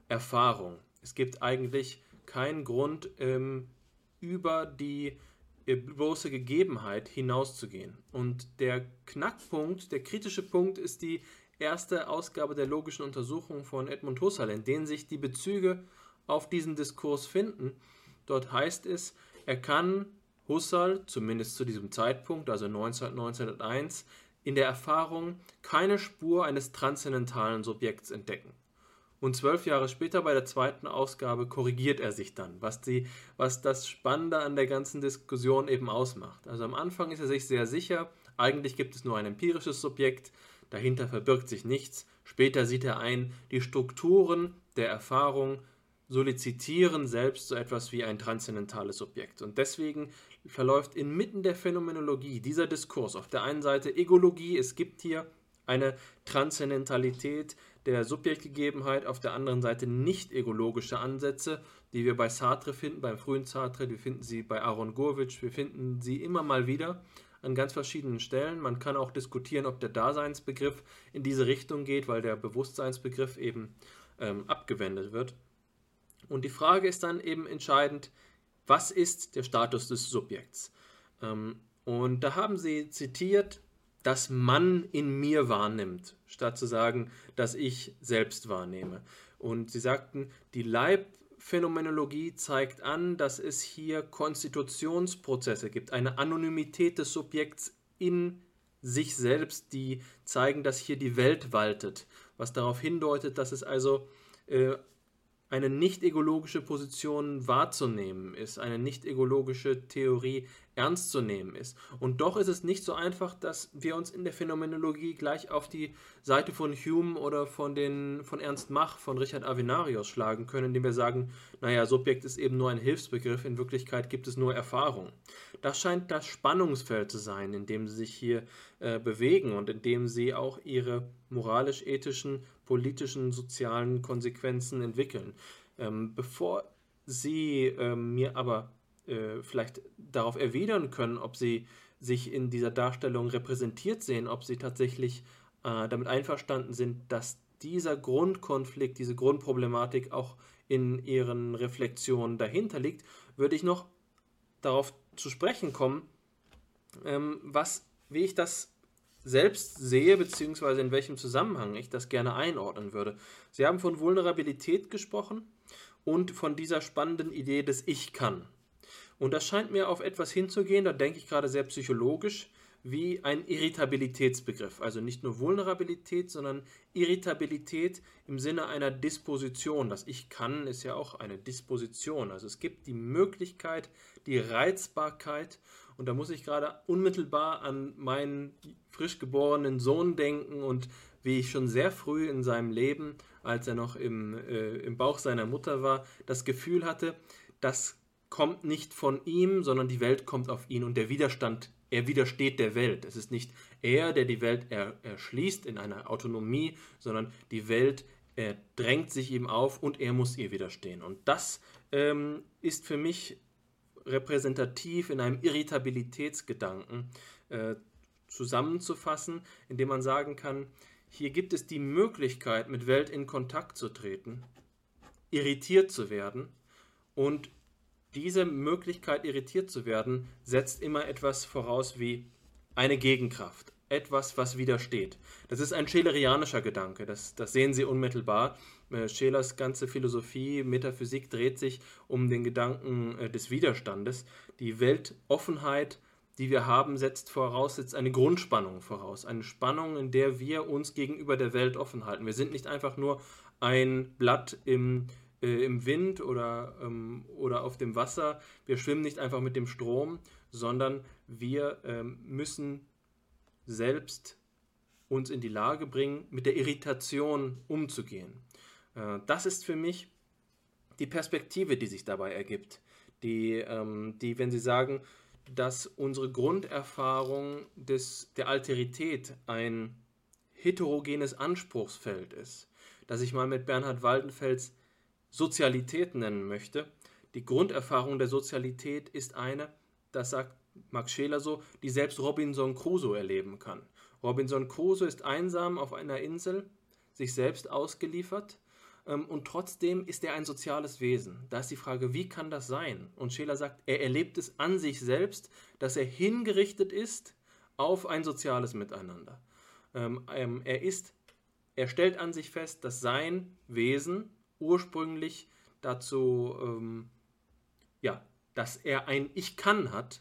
Erfahrung. Es gibt eigentlich keinen Grund, ähm, über die äh, bloße Gegebenheit hinauszugehen. Und der Knackpunkt, der kritische Punkt ist die erste Ausgabe der logischen Untersuchung von Edmund Husserl, in denen sich die Bezüge auf diesen Diskurs finden. Dort heißt es, er kann Husserl, zumindest zu diesem Zeitpunkt, also 1901, in der Erfahrung keine Spur eines transzendentalen Subjekts entdecken. Und zwölf Jahre später bei der zweiten Ausgabe korrigiert er sich dann, was, die, was das Spannende an der ganzen Diskussion eben ausmacht. Also am Anfang ist er sich sehr sicher, eigentlich gibt es nur ein empirisches Subjekt, dahinter verbirgt sich nichts. Später sieht er ein, die Strukturen der Erfahrung solizitieren selbst so etwas wie ein transzendentales Subjekt. Und deswegen verläuft inmitten der Phänomenologie dieser Diskurs auf der einen Seite Egologie, es gibt hier eine Transzendentalität der Subjektgegebenheit, auf der anderen Seite nicht egologische Ansätze, die wir bei Sartre finden, beim frühen Sartre, wir finden sie bei Aaron Gurwitsch, wir finden sie immer mal wieder an ganz verschiedenen Stellen. Man kann auch diskutieren, ob der Daseinsbegriff in diese Richtung geht, weil der Bewusstseinsbegriff eben ähm, abgewendet wird. Und die Frage ist dann eben entscheidend, was ist der Status des Subjekts? Ähm, und da haben sie zitiert das man in mir wahrnimmt, statt zu sagen, dass ich selbst wahrnehme. Und sie sagten, die Leibphänomenologie zeigt an, dass es hier Konstitutionsprozesse gibt, eine Anonymität des Subjekts in sich selbst, die zeigen, dass hier die Welt waltet, was darauf hindeutet, dass es also äh, eine nicht-egologische Position wahrzunehmen ist, eine nicht-egologische Theorie ernst zu nehmen ist. Und doch ist es nicht so einfach, dass wir uns in der Phänomenologie gleich auf die Seite von Hume oder von, den, von Ernst Mach, von Richard Avenarius schlagen können, indem wir sagen, naja, Subjekt ist eben nur ein Hilfsbegriff, in Wirklichkeit gibt es nur Erfahrung. Das scheint das Spannungsfeld zu sein, in dem sie sich hier äh, bewegen und in dem sie auch ihre moralisch-ethischen, politischen, sozialen Konsequenzen entwickeln. Ähm, bevor Sie ähm, mir aber äh, vielleicht darauf erwidern können, ob sie sich in dieser Darstellung repräsentiert sehen, ob sie tatsächlich äh, damit einverstanden sind, dass dieser Grundkonflikt, diese Grundproblematik auch in ihren Reflexionen dahinter liegt, würde ich noch darauf zu sprechen kommen, ähm, was, wie ich das selbst sehe, beziehungsweise in welchem Zusammenhang ich das gerne einordnen würde. Sie haben von Vulnerabilität gesprochen und von dieser spannenden Idee des Ich kann. Und das scheint mir auf etwas hinzugehen, da denke ich gerade sehr psychologisch, wie ein Irritabilitätsbegriff. Also nicht nur Vulnerabilität, sondern Irritabilität im Sinne einer Disposition. Das Ich kann ist ja auch eine Disposition. Also es gibt die Möglichkeit, die Reizbarkeit. Und da muss ich gerade unmittelbar an meinen frisch geborenen Sohn denken und wie ich schon sehr früh in seinem Leben, als er noch im, äh, im Bauch seiner Mutter war, das Gefühl hatte, dass kommt nicht von ihm, sondern die Welt kommt auf ihn und der Widerstand, er widersteht der Welt. Es ist nicht er, der die Welt er, erschließt in einer Autonomie, sondern die Welt er drängt sich ihm auf und er muss ihr widerstehen. Und das ähm, ist für mich repräsentativ in einem Irritabilitätsgedanken äh, zusammenzufassen, indem man sagen kann, hier gibt es die Möglichkeit, mit Welt in Kontakt zu treten, irritiert zu werden und diese Möglichkeit, irritiert zu werden, setzt immer etwas voraus wie eine Gegenkraft, etwas, was widersteht. Das ist ein schelerianischer Gedanke, das, das sehen Sie unmittelbar. Äh, Schelers ganze Philosophie, Metaphysik dreht sich um den Gedanken äh, des Widerstandes. Die Weltoffenheit, die wir haben, setzt voraus, setzt eine Grundspannung voraus. Eine Spannung, in der wir uns gegenüber der Welt offen halten. Wir sind nicht einfach nur ein Blatt im, äh, im Wind oder, ähm, oder auf dem Wasser. Wir schwimmen nicht einfach mit dem Strom, sondern wir ähm, müssen selbst uns in die Lage bringen, mit der Irritation umzugehen. Äh, das ist für mich die Perspektive, die sich dabei ergibt. Die, ähm, die wenn Sie sagen, dass unsere Grunderfahrung des, der Alterität ein heterogenes Anspruchsfeld ist, dass ich mal mit Bernhard Waldenfels Sozialität nennen möchte. Die Grunderfahrung der Sozialität ist eine, das sagt Max Scheler so, die selbst Robinson Crusoe erleben kann. Robinson Crusoe ist einsam auf einer Insel, sich selbst ausgeliefert ähm, und trotzdem ist er ein soziales Wesen. Da ist die Frage, wie kann das sein? Und Scheler sagt, er erlebt es an sich selbst, dass er hingerichtet ist auf ein soziales Miteinander. Ähm, ähm, er ist, er stellt an sich fest, dass sein Wesen ursprünglich dazu, ja, dass er ein Ich kann hat,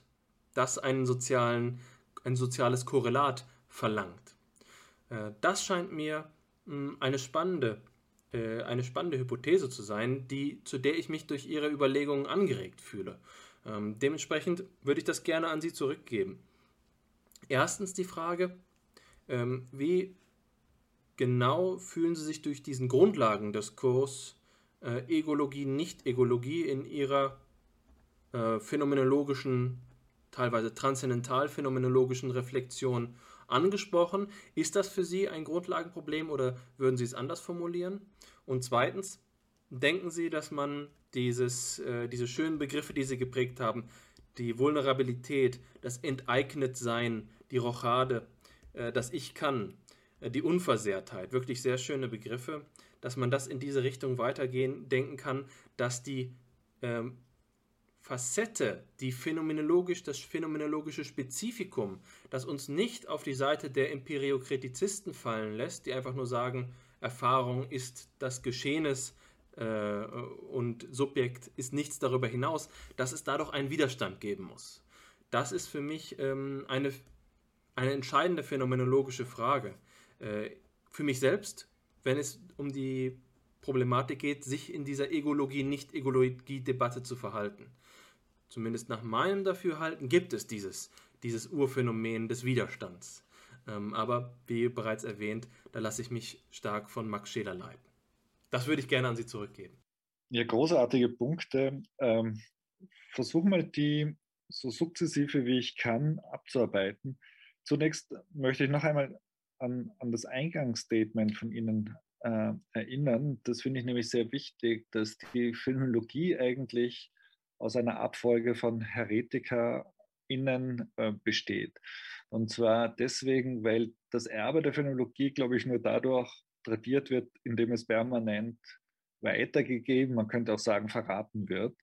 das einen sozialen, ein soziales Korrelat verlangt. Äh, das scheint mir eine spannende äh, eine spannende Hypothese zu sein, die, zu der ich mich durch Ihre Überlegungen angeregt fühle. Ähm, dementsprechend würde ich das gerne an Sie zurückgeben. Erstens die Frage, ähm, wie genau fühlen Sie sich durch diesen Grundlagendiskurs äh, Egologie, Nicht-Egologie in Ihrer äh, phänomenologischen, teilweise transzendental-phänomenologischen Reflexion angesprochen. Ist das für Sie ein Grundlagenproblem oder würden Sie es anders formulieren? Und zweitens, denken Sie, dass man dieses, äh, diese schönen Begriffe, die Sie geprägt haben, die Vulnerabilität, das Enteignetsein, die Rochade, äh, das Ich kann, die Unversehrtheit, wirklich sehr schöne Begriffe, dass man das in diese Richtung weitergehen denken kann, dass die ähm, Facette, die phänomenologisch, das phänomenologische Spezifikum, das uns nicht auf die Seite der Empiriokritizisten fallen lässt, die einfach nur sagen, Erfahrung ist das Geschehenes äh, und Subjekt ist nichts darüber hinaus, dass es da doch einen Widerstand geben muss. Das ist für mich ähm, eine, eine entscheidende phänomenologische Frage. Äh, für mich selbst, wenn es um die Problematik geht, sich in dieser Egologie-Nicht-Egologie-Debatte zu verhalten. Zumindest nach meinem Dafürhalten gibt es dieses, dieses Urphänomen des Widerstands. Ähm, aber wie bereits erwähnt, da lasse ich mich stark von Max Scheler leiten. Das würde ich gerne an Sie zurückgeben. Ja, großartige Punkte. Ähm, versuche mal die so sukzessive wie ich kann abzuarbeiten. Zunächst möchte ich noch einmal an, an das Eingangsstatement von Ihnen äh, erinnern. Das finde ich nämlich sehr wichtig, dass die Filmologie eigentlich aus einer Abfolge von HeretikerInnen äh, besteht. Und zwar deswegen, weil das Erbe der Phänologie, glaube ich, nur dadurch tradiert wird, indem es permanent weitergegeben, man könnte auch sagen, verraten wird,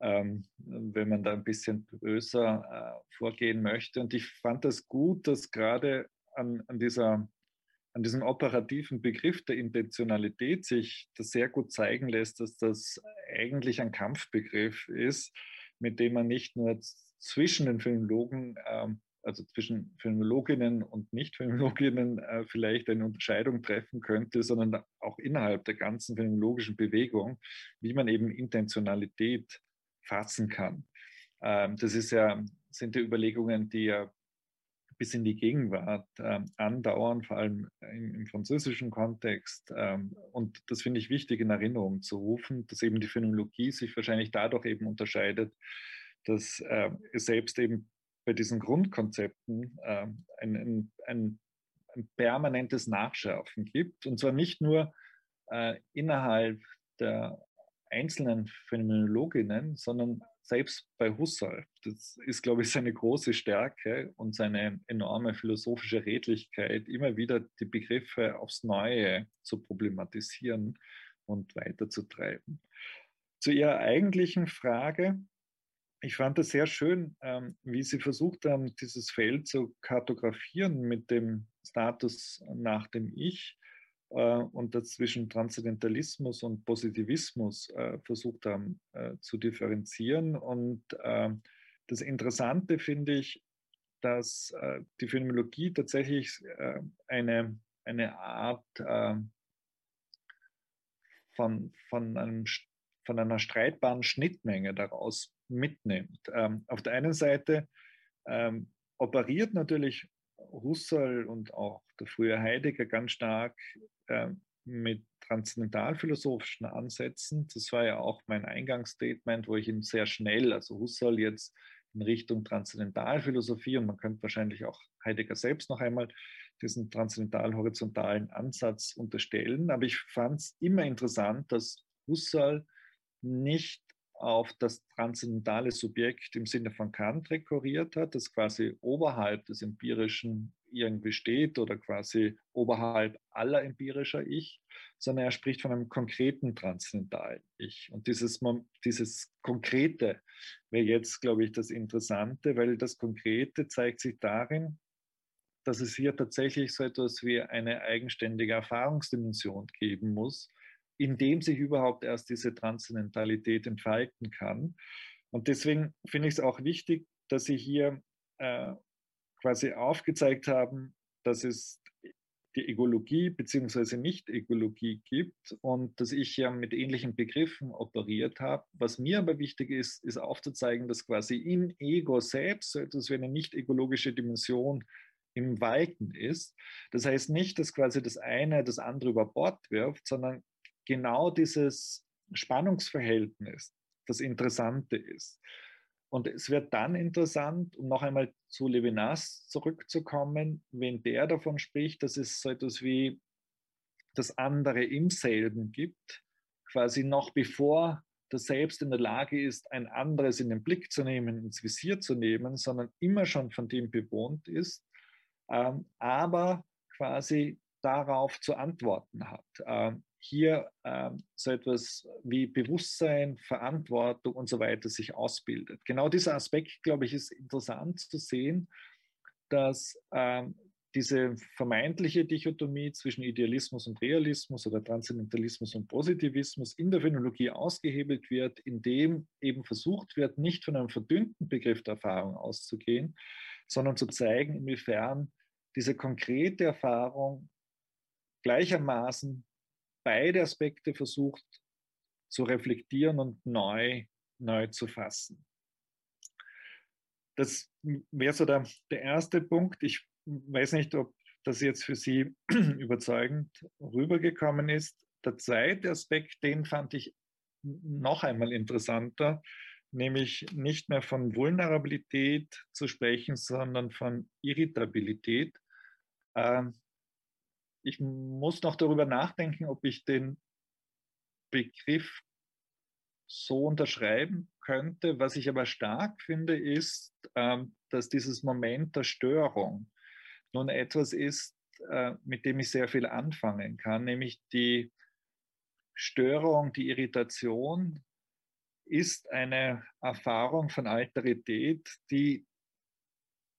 ähm, wenn man da ein bisschen böser äh, vorgehen möchte. Und ich fand das gut, dass gerade an, an dieser an diesem operativen Begriff der Intentionalität sich das sehr gut zeigen lässt, dass das eigentlich ein Kampfbegriff ist, mit dem man nicht nur zwischen den Filmologen, ähm, also zwischen Filmologinnen und Nicht-Filmologinnen äh, vielleicht eine Unterscheidung treffen könnte, sondern auch innerhalb der ganzen filmologischen Bewegung, wie man eben Intentionalität fassen kann. Ähm, das ist ja, sind die Überlegungen, die ja bis in die Gegenwart äh, andauern, vor allem im, im französischen Kontext. Ähm, und das finde ich wichtig in Erinnerung zu rufen, dass eben die Phänomenologie sich wahrscheinlich dadurch eben unterscheidet, dass äh, es selbst eben bei diesen Grundkonzepten äh, ein, ein, ein, ein, permanentes Nachschärfen gibt. Und zwar nicht nur äh, innerhalb der einzelnen Phänomenologinnen, sondern selbst bei Husserl, das ist, glaube ich, seine große Stärke und seine enorme philosophische Redlichkeit, immer wieder die Begriffe aufs Neue zu problematisieren und weiterzutreiben. Zu Ihrer eigentlichen Frage, ich fand es sehr schön, ähm, wie Sie versucht haben, dieses Feld zu kartografieren mit dem Status nach dem Ich und dazwischen Transzendentalismus und Positivismus äh, versucht haben äh, zu differenzieren. Und äh, das Interessante finde ich, dass äh, die Phänomenologie tatsächlich äh, eine, eine Art von, von, einem, von einer streitbaren Schnittmenge daraus mitnimmt. Ähm, auf der einen Seite ähm, operiert natürlich Husserl und auch der frühe Heidegger ganz stark äh, mit transzendentalphilosophischen Ansätzen. Das war ja auch mein Eingangsstatement, wo ich ihn sehr schnell, also Husserl jetzt in Richtung Transzendentalphilosophie und man könnte wahrscheinlich auch Heidegger selbst noch einmal diesen transzendental-horizontalen Ansatz unterstellen. Aber ich fand es immer interessant, dass Husserl nicht auf das transzendentale Subjekt im Sinne von Kant rekurriert hat, das quasi oberhalb des Empirischen irgendwie steht oder quasi oberhalb aller empirischer Ich, sondern er spricht von einem konkreten transzendentalen Ich. Und dieses, dieses Konkrete wäre jetzt, glaube ich, das Interessante, weil das Konkrete zeigt sich darin, dass es hier tatsächlich so etwas wie eine eigenständige Erfahrungsdimension geben muss, in dem sich überhaupt erst diese Transzendentalität entfalten kann. Und deswegen finde ich es auch wichtig, dass Sie hier äh, quasi aufgezeigt haben, dass es die Egologie bzw. Nicht-Egologie gibt und dass ich ja mit ähnlichen Begriffen operiert habe. Was mir aber wichtig ist, ist aufzuzeigen, dass quasi im Ego selbst so etwas wie eine nicht-egologische Dimension im Walten ist. Das heißt nicht, dass quasi das eine das andere über Bord wirft, sondern genau dieses Spannungsverhältnis das Interessante ist. Und es wird dann interessant, um noch einmal zu Levinas zurückzukommen, wenn der davon spricht, dass es so etwas wie das andere im selben gibt, quasi noch bevor das Selbst in der Lage ist, ein anderes in den Blick zu nehmen, ins Visier zu nehmen, sondern immer schon von dem bewohnt ist, ähm, aber quasi darauf zu antworten hat. Ähm, hier ähm, so etwas wie Bewusstsein, Verantwortung und so weiter sich ausbildet. Genau dieser Aspekt, glaube ich, ist interessant zu sehen, dass ähm, diese vermeintliche Dichotomie zwischen Idealismus und Realismus oder Transzendentalismus und Positivismus in der Phänologie ausgehebelt wird, indem eben versucht wird, nicht von einem verdünnten Begriff der Erfahrung auszugehen, sondern zu zeigen, inwiefern diese konkrete Erfahrung gleichermaßen beide Aspekte versucht zu reflektieren und neu, neu zu fassen. Das wäre so der, der erste Punkt. Ich weiß nicht, ob das jetzt für Sie überzeugend rübergekommen ist. Der zweite Aspekt, den fand ich noch einmal interessanter, nämlich nicht mehr von Vulnerabilität zu sprechen, sondern von Irritabilität. Ähm, ich muss noch darüber nachdenken, ob ich den Begriff so unterschreiben könnte. Was ich aber stark finde, ist, ähm, dass dieses Moment der Störung nun etwas ist, äh, mit dem ich sehr viel anfangen kann, nämlich die Störung, die Irritation ist eine Erfahrung von Alterität, die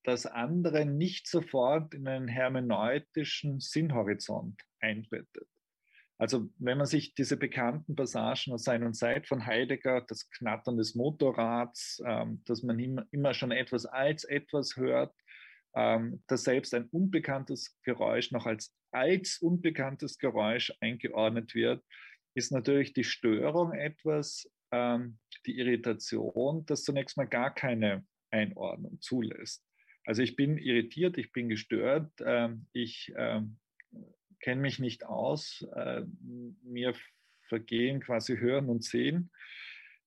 das andere nicht sofort in einen hermeneutischen Sinnhorizont einbettet. Also wenn man sich diese bekannten Passagen aus Sein und Zeit von Heidegger, das Knattern des Motorrads, ähm, dass man immer, schon etwas als etwas hört, ähm, dass selbst ein unbekanntes Geräusch noch als als unbekanntes Geräusch eingeordnet wird, ist natürlich die Störung etwas, ähm, die Irritation, das zunächst mal gar keine Einordnung zulässt. Also ich bin irritiert, ich bin gestört, äh, ich äh, kenne mich nicht aus, äh, mir vergehen quasi Hören und Sehen.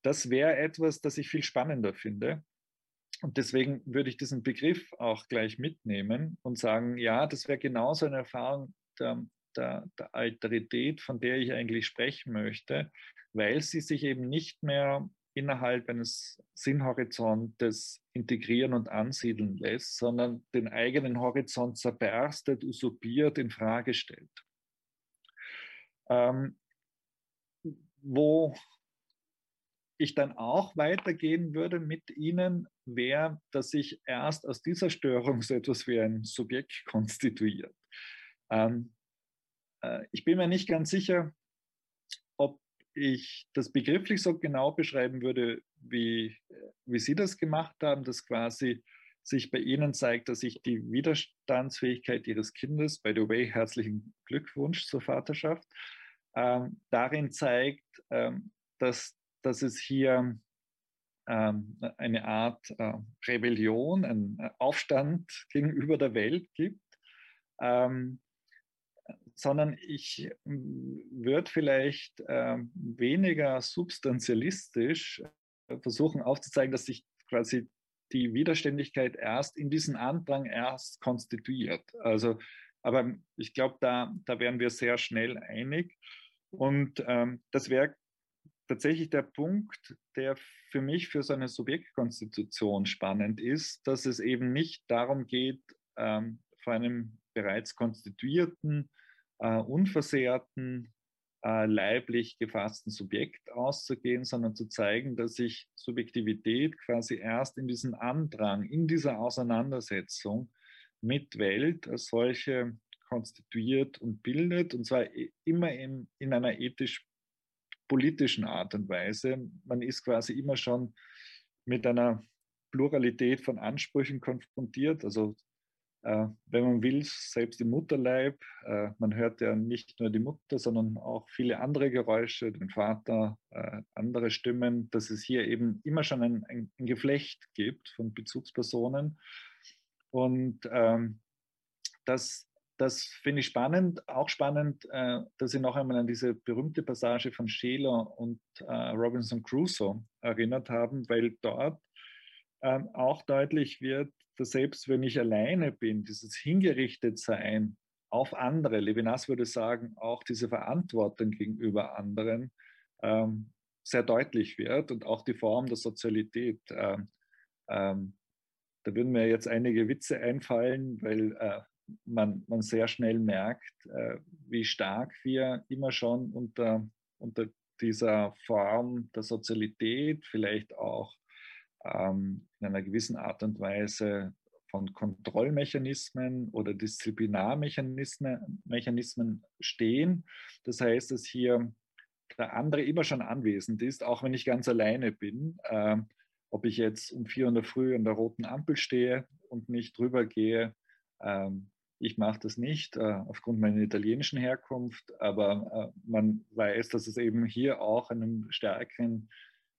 Das wäre etwas, das ich viel spannender finde. Und deswegen würde ich diesen Begriff auch gleich mitnehmen und sagen, ja, das wäre genauso eine Erfahrung der, der, der Alterität, von der ich eigentlich sprechen möchte, weil sie sich eben nicht mehr innerhalb eines Sinnhorizontes integrieren und ansiedeln lässt, sondern den eigenen Horizont zerberstet, usurpiert, in Frage stellt. Ähm, wo ich dann auch weitergehen würde mit Ihnen, wäre, dass sich erst aus dieser Störung so etwas wie ein Subjekt konstituiert. Ähm, äh, ich bin mir nicht ganz sicher, ob ich das begrifflich so genau beschreiben würde, wie, wie Sie das gemacht haben, dass quasi sich bei Ihnen zeigt, dass sich die Widerstandsfähigkeit Ihres Kindes, by the way, herzlichen Glückwunsch zur Vaterschaft, ähm, darin zeigt, ähm, dass, dass es hier ähm, eine Art äh, Rebellion, einen Aufstand gegenüber der Welt gibt, ähm, sondern ich würde vielleicht äh, weniger substantialistisch äh, versuchen aufzuzeigen, dass sich quasi die Widerständigkeit erst in diesen Andrang erst konstituiert. Also, aber ich glaube, da, da wären wir sehr schnell einig. Und ähm, das wäre tatsächlich der Punkt, der für mich für so eine Subjektkonstitution spannend ist, dass es eben nicht darum geht, ähm, vor einem bereits konstituierten, äh, unversehrten, äh, leiblich gefassten Subjekt auszugehen, sondern zu zeigen, dass sich Subjektivität quasi erst in diesem Andrang, in dieser Auseinandersetzung mit Welt als solche konstituiert und bildet, und zwar immer in, in einer ethisch-politischen Art und Weise. Man ist quasi immer schon mit einer Pluralität von Ansprüchen konfrontiert, also wenn man will, selbst im Mutterleib. Äh, man hört ja nicht nur die Mutter, sondern auch viele andere Geräusche, den Vater, äh, andere Stimmen, dass es hier eben immer schon ein, ein, ein Geflecht gibt von Bezugspersonen. Und ähm, das, das finde ich spannend. Auch spannend, äh, dass Sie noch einmal an diese berühmte Passage von Scheler und äh, Robinson Crusoe erinnert haben, weil dort ähm, auch deutlich wird, dass selbst wenn ich alleine bin, dieses Hingerichtetsein auf andere, Levinas würde sagen, auch diese Verantwortung gegenüber anderen ähm, sehr deutlich wird und auch die Form der Sozialität. Ähm, ähm, da würden mir jetzt einige Witze einfallen, weil äh, man, man sehr schnell merkt, äh, wie stark wir immer schon unter, unter dieser Form der Sozialität, vielleicht auch ähm, in einer gewissen Art und Weise von Kontrollmechanismen oder Disziplinarmechanismen Mechanismen stehen. Das heißt, dass hier der andere immer schon anwesend ist, auch wenn ich ganz alleine bin. Äh, ob ich jetzt um vier in der Früh an der roten Ampel stehe und nicht drüber gehe, ähm, ich mache das nicht äh, aufgrund meiner italienischen Herkunft, aber äh, man weiß, dass es eben hier auch einen stärkeren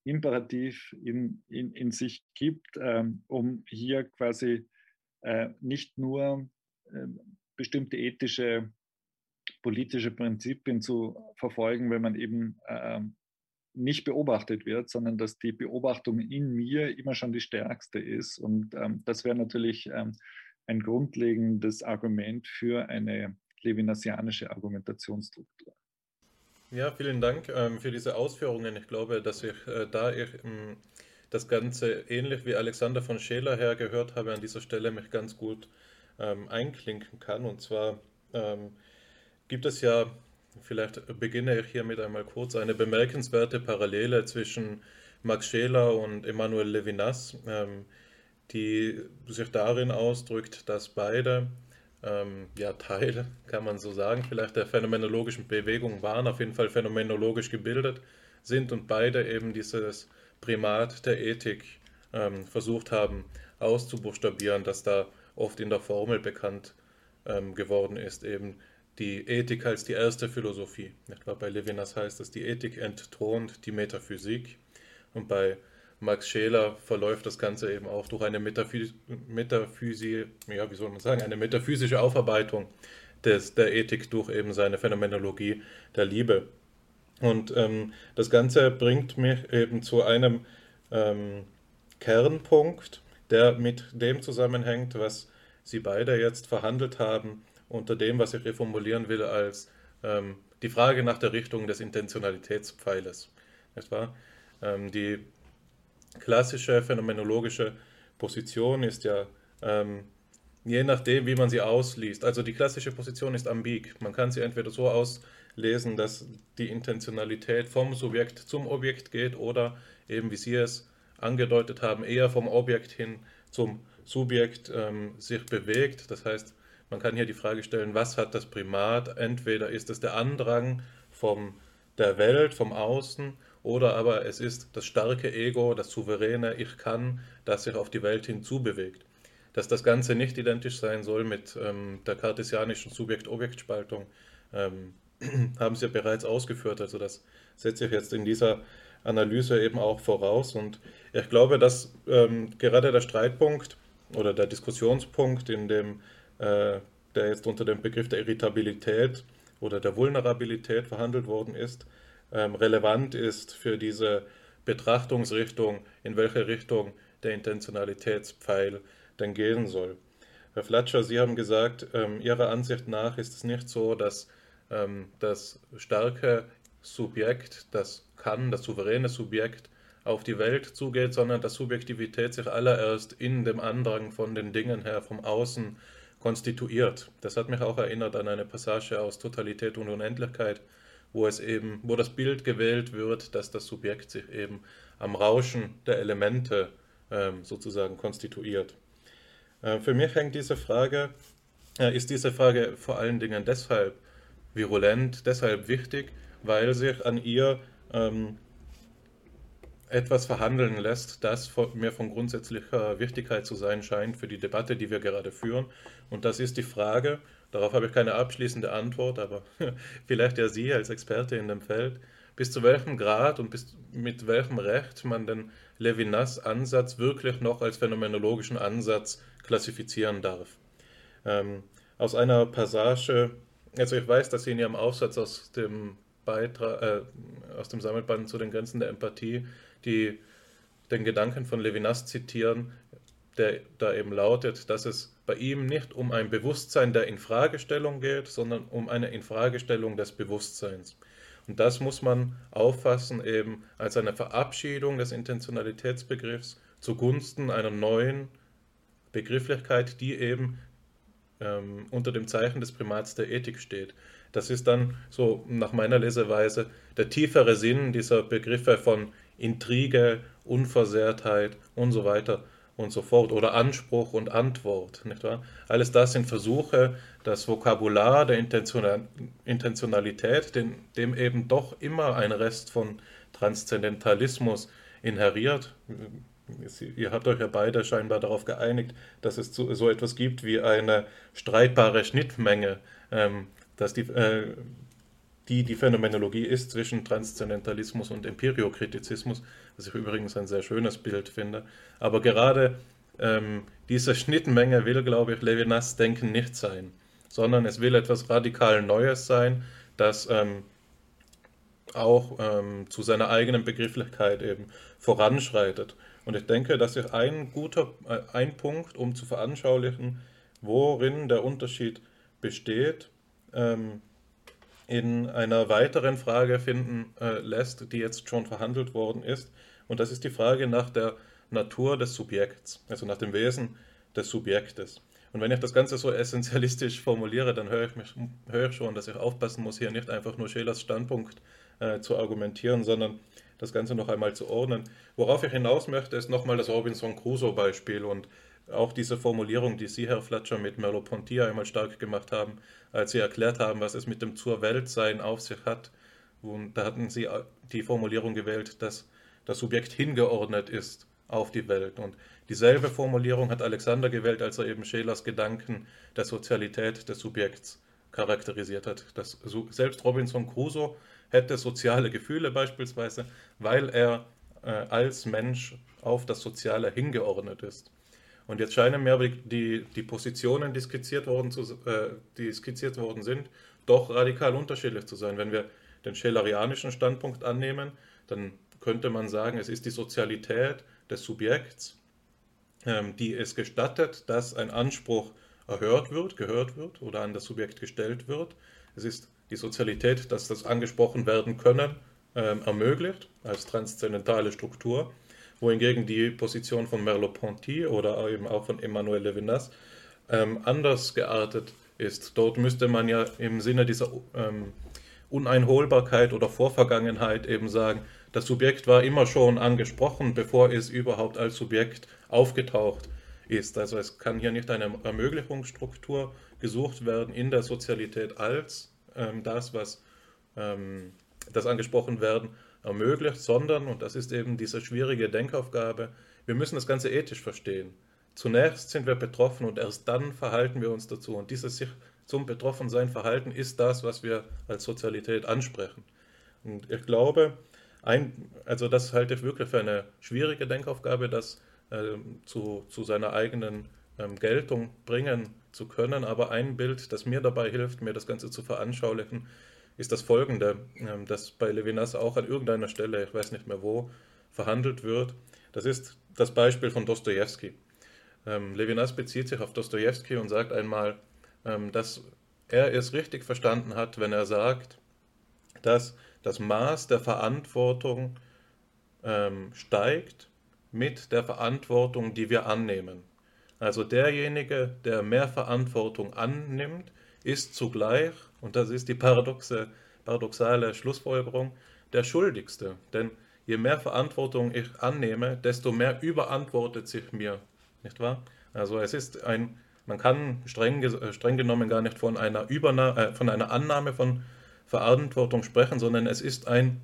Imperativ in, in, in sich gibt, ähm, um hier quasi äh, nicht nur äh, bestimmte ethische, politische Prinzipien zu verfolgen, wenn man eben äh, nicht beobachtet wird, sondern dass die Beobachtung in mir immer schon die stärkste ist. Und ähm, das wäre natürlich ähm, ein grundlegendes Argument für eine levinasianische Argumentationsstruktur. Ja, vielen Dank ähm, für diese Ausführungen. Ich glaube, dass ich äh, da ich ähm, das Ganze ähnlich wie Alexander von Scheler her gehört habe, an dieser Stelle mich ganz gut ähm, einklinken kann. Und zwar ähm, gibt es ja, vielleicht beginne ich hiermit einmal kurz, eine bemerkenswerte Parallele zwischen Max Scheler und Emmanuel Levinas, ähm, die sich darin ausdrückt, dass beide ähm, ja, Teil, kann man so sagen, vielleicht der phänomenologischen Bewegung waren, auf jeden Fall phänomenologisch gebildet sind und beide eben dieses Primat der Ethik ähm, versucht haben auszubuchstabieren, das da oft in der Formel bekannt ähm, geworden ist, eben die Ethik als die erste Philosophie. Etwa bei Levinas heißt es, die Ethik entthront die Metaphysik und bei Max Scheler verläuft das Ganze eben auch durch eine Metaphys ja, wie soll man sagen, eine metaphysische Aufarbeitung des, der Ethik durch eben seine Phänomenologie der Liebe. Und ähm, das Ganze bringt mich eben zu einem ähm, Kernpunkt, der mit dem zusammenhängt, was Sie beide jetzt verhandelt haben, unter dem, was ich reformulieren will, als ähm, die Frage nach der Richtung des Intentionalitätspfeiles. Nicht wahr? Ähm, die klassische phänomenologische Position ist ja ähm, je nachdem, wie man sie ausliest. Also die klassische Position ist ambig. Man kann sie entweder so auslesen, dass die Intentionalität vom Subjekt zum Objekt geht oder eben, wie Sie es angedeutet haben, eher vom Objekt hin zum Subjekt ähm, sich bewegt. Das heißt, man kann hier die Frage stellen, was hat das Primat? Entweder ist es der Andrang vom, der Welt, vom Außen, oder aber es ist das starke Ego, das souveräne Ich kann, das sich auf die Welt hinzubewegt. Dass das Ganze nicht identisch sein soll mit ähm, der kartesianischen Subjekt-Objekt-Spaltung, ähm, haben Sie ja bereits ausgeführt. Also das setze ich jetzt in dieser Analyse eben auch voraus. Und ich glaube, dass ähm, gerade der Streitpunkt oder der Diskussionspunkt, in dem, äh, der jetzt unter dem Begriff der Irritabilität oder der Vulnerabilität verhandelt worden ist, relevant ist für diese Betrachtungsrichtung, in welche Richtung der Intentionalitätspfeil denn gehen soll. Herr Flatscher, Sie haben gesagt, ähm, Ihrer Ansicht nach ist es nicht so, dass ähm, das starke Subjekt, das kann, das souveräne Subjekt auf die Welt zugeht, sondern dass Subjektivität sich allererst in dem Andrang von den Dingen her vom Außen konstituiert. Das hat mich auch erinnert an eine Passage aus Totalität und Unendlichkeit, wo es eben, wo das Bild gewählt wird, dass das Subjekt sich eben am Rauschen der Elemente ähm, sozusagen konstituiert. Äh, für mich hängt diese Frage, äh, ist diese Frage vor allen Dingen deshalb virulent, deshalb wichtig, weil sich an ihr ähm, etwas verhandeln lässt, das mir von grundsätzlicher Wichtigkeit zu sein scheint für die Debatte, die wir gerade führen. Und das ist die Frage, darauf habe ich keine abschließende Antwort, aber vielleicht ja Sie als Experte in dem Feld, bis zu welchem Grad und bis mit welchem Recht man den Levinas Ansatz wirklich noch als phänomenologischen Ansatz klassifizieren darf. Ähm, aus einer Passage, also ich weiß, dass Sie in Ihrem Aufsatz aus dem Beitrag, äh, aus dem Sammelband zu den Grenzen der Empathie, die den Gedanken von Levinas zitieren, der da eben lautet, dass es bei ihm nicht um ein Bewusstsein der Infragestellung geht, sondern um eine Infragestellung des Bewusstseins. Und das muss man auffassen eben als eine Verabschiedung des Intentionalitätsbegriffs zugunsten einer neuen Begrifflichkeit, die eben ähm, unter dem Zeichen des Primats der Ethik steht. Das ist dann so nach meiner Leseweise der tiefere Sinn dieser Begriffe von Intrige, Unversehrtheit und so weiter und so fort oder Anspruch und Antwort. Nicht wahr? Alles das sind Versuche, das Vokabular der Intentionalität, dem, dem eben doch immer ein Rest von Transzendentalismus inheriert. Ihr habt euch ja beide scheinbar darauf geeinigt, dass es so etwas gibt wie eine streitbare Schnittmenge ähm, dass die, äh, die die Phänomenologie ist zwischen Transzendentalismus und Empiriokritizismus, was ich übrigens ein sehr schönes Bild finde. Aber gerade ähm, diese Schnittmenge will, glaube ich, Levinas Denken nicht sein, sondern es will etwas radikal Neues sein, das ähm, auch ähm, zu seiner eigenen Begrifflichkeit eben voranschreitet. Und ich denke, das ist ein guter äh, ein Punkt, um zu veranschaulichen, worin der Unterschied besteht ähm, in einer weiteren Frage finden äh, lässt, die jetzt schon verhandelt worden ist. Und das ist die Frage nach der Natur des Subjekts, also nach dem Wesen des Subjektes. Und wenn ich das Ganze so essentialistisch formuliere, dann höre ich, mich, höre ich schon, dass ich aufpassen muss, hier nicht einfach nur Schelers Standpunkt äh, zu argumentieren, sondern das Ganze noch einmal zu ordnen. Worauf ich hinaus möchte, ist nochmal das Robinson Crusoe-Beispiel und auch diese Formulierung, die Sie, Herr Fletcher, mit Merleau-Ponty einmal stark gemacht haben, als Sie erklärt haben, was es mit dem Zur Weltsein auf sich hat. Und da hatten Sie die Formulierung gewählt, dass das Subjekt hingeordnet ist auf die Welt. Und dieselbe Formulierung hat Alexander gewählt, als er eben Schelers Gedanken der Sozialität des Subjekts charakterisiert hat. Das, selbst Robinson Crusoe hätte soziale Gefühle beispielsweise, weil er äh, als Mensch auf das Soziale hingeordnet ist. Und jetzt scheinen mir die, die Positionen, die skizziert, worden zu, äh, die skizziert worden sind, doch radikal unterschiedlich zu sein. Wenn wir den schellerianischen Standpunkt annehmen, dann könnte man sagen, es ist die Sozialität des Subjekts, ähm, die es gestattet, dass ein Anspruch erhört wird, gehört wird oder an das Subjekt gestellt wird. Es ist die Sozialität, dass das angesprochen werden können, ähm, ermöglicht als transzendentale Struktur wohingegen die Position von Merleau-Ponty oder eben auch von Emmanuel Levinas ähm, anders geartet ist. Dort müsste man ja im Sinne dieser ähm, Uneinholbarkeit oder Vorvergangenheit eben sagen, das Subjekt war immer schon angesprochen, bevor es überhaupt als Subjekt aufgetaucht ist. Also es kann hier nicht eine Ermöglichungsstruktur gesucht werden in der Sozialität als ähm, das, was ähm, das angesprochen werden ermöglicht, sondern, und das ist eben diese schwierige Denkaufgabe, wir müssen das Ganze ethisch verstehen. Zunächst sind wir betroffen und erst dann verhalten wir uns dazu. Und dieses sich zum Betroffensein verhalten ist das, was wir als Sozialität ansprechen. Und ich glaube, ein, also das halte ich wirklich für eine schwierige Denkaufgabe, das äh, zu, zu seiner eigenen ähm, Geltung bringen zu können. Aber ein Bild, das mir dabei hilft, mir das Ganze zu veranschaulichen, ist das folgende, ähm, das bei Levinas auch an irgendeiner Stelle, ich weiß nicht mehr wo, verhandelt wird. Das ist das Beispiel von Dostoevsky. Ähm, Levinas bezieht sich auf Dostoevsky und sagt einmal, ähm, dass er es richtig verstanden hat, wenn er sagt, dass das Maß der Verantwortung steigt mit der Verantwortung, die wir annehmen. Also derjenige, der mehr Verantwortung annimmt, ist zugleich, und das ist die paradoxe, paradoxale Schlussfolgerung, der Schuldigste. Denn je mehr Verantwortung ich annehme, desto mehr überantwortet sich mir. Nicht wahr? Also es ist ein, man kann streng, äh, streng genommen gar nicht von einer, Überna äh, von einer Annahme von Verantwortung sprechen, sondern es ist ein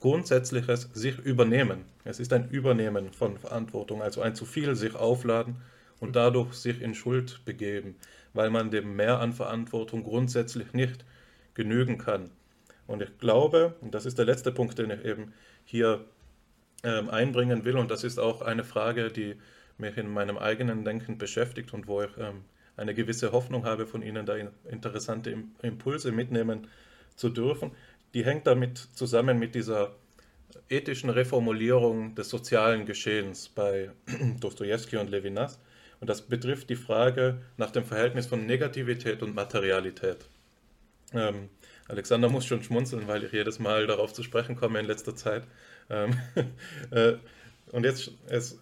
grundsätzliches sich übernehmen. Es ist ein Übernehmen von Verantwortung, also ein zu viel sich aufladen und dadurch sich in Schuld begeben, weil man dem Mehr an Verantwortung grundsätzlich nicht genügen kann. Und ich glaube, und das ist der letzte Punkt, den ich eben hier ähm, einbringen will, und das ist auch eine Frage, die mich in meinem eigenen Denken beschäftigt und wo ich ähm, eine gewisse Hoffnung habe, von Ihnen da interessante Impulse mitnehmen zu dürfen, die hängt damit zusammen mit dieser ethischen Reformulierung des sozialen Geschehens bei Dostoevsky und Levinas. Und das betrifft die Frage nach dem Verhältnis von Negativität und Materialität. Ähm, Alexander muss schon schmunzeln, weil ich jedes Mal darauf zu sprechen komme in letzter Zeit. Ähm, äh, und jetzt ist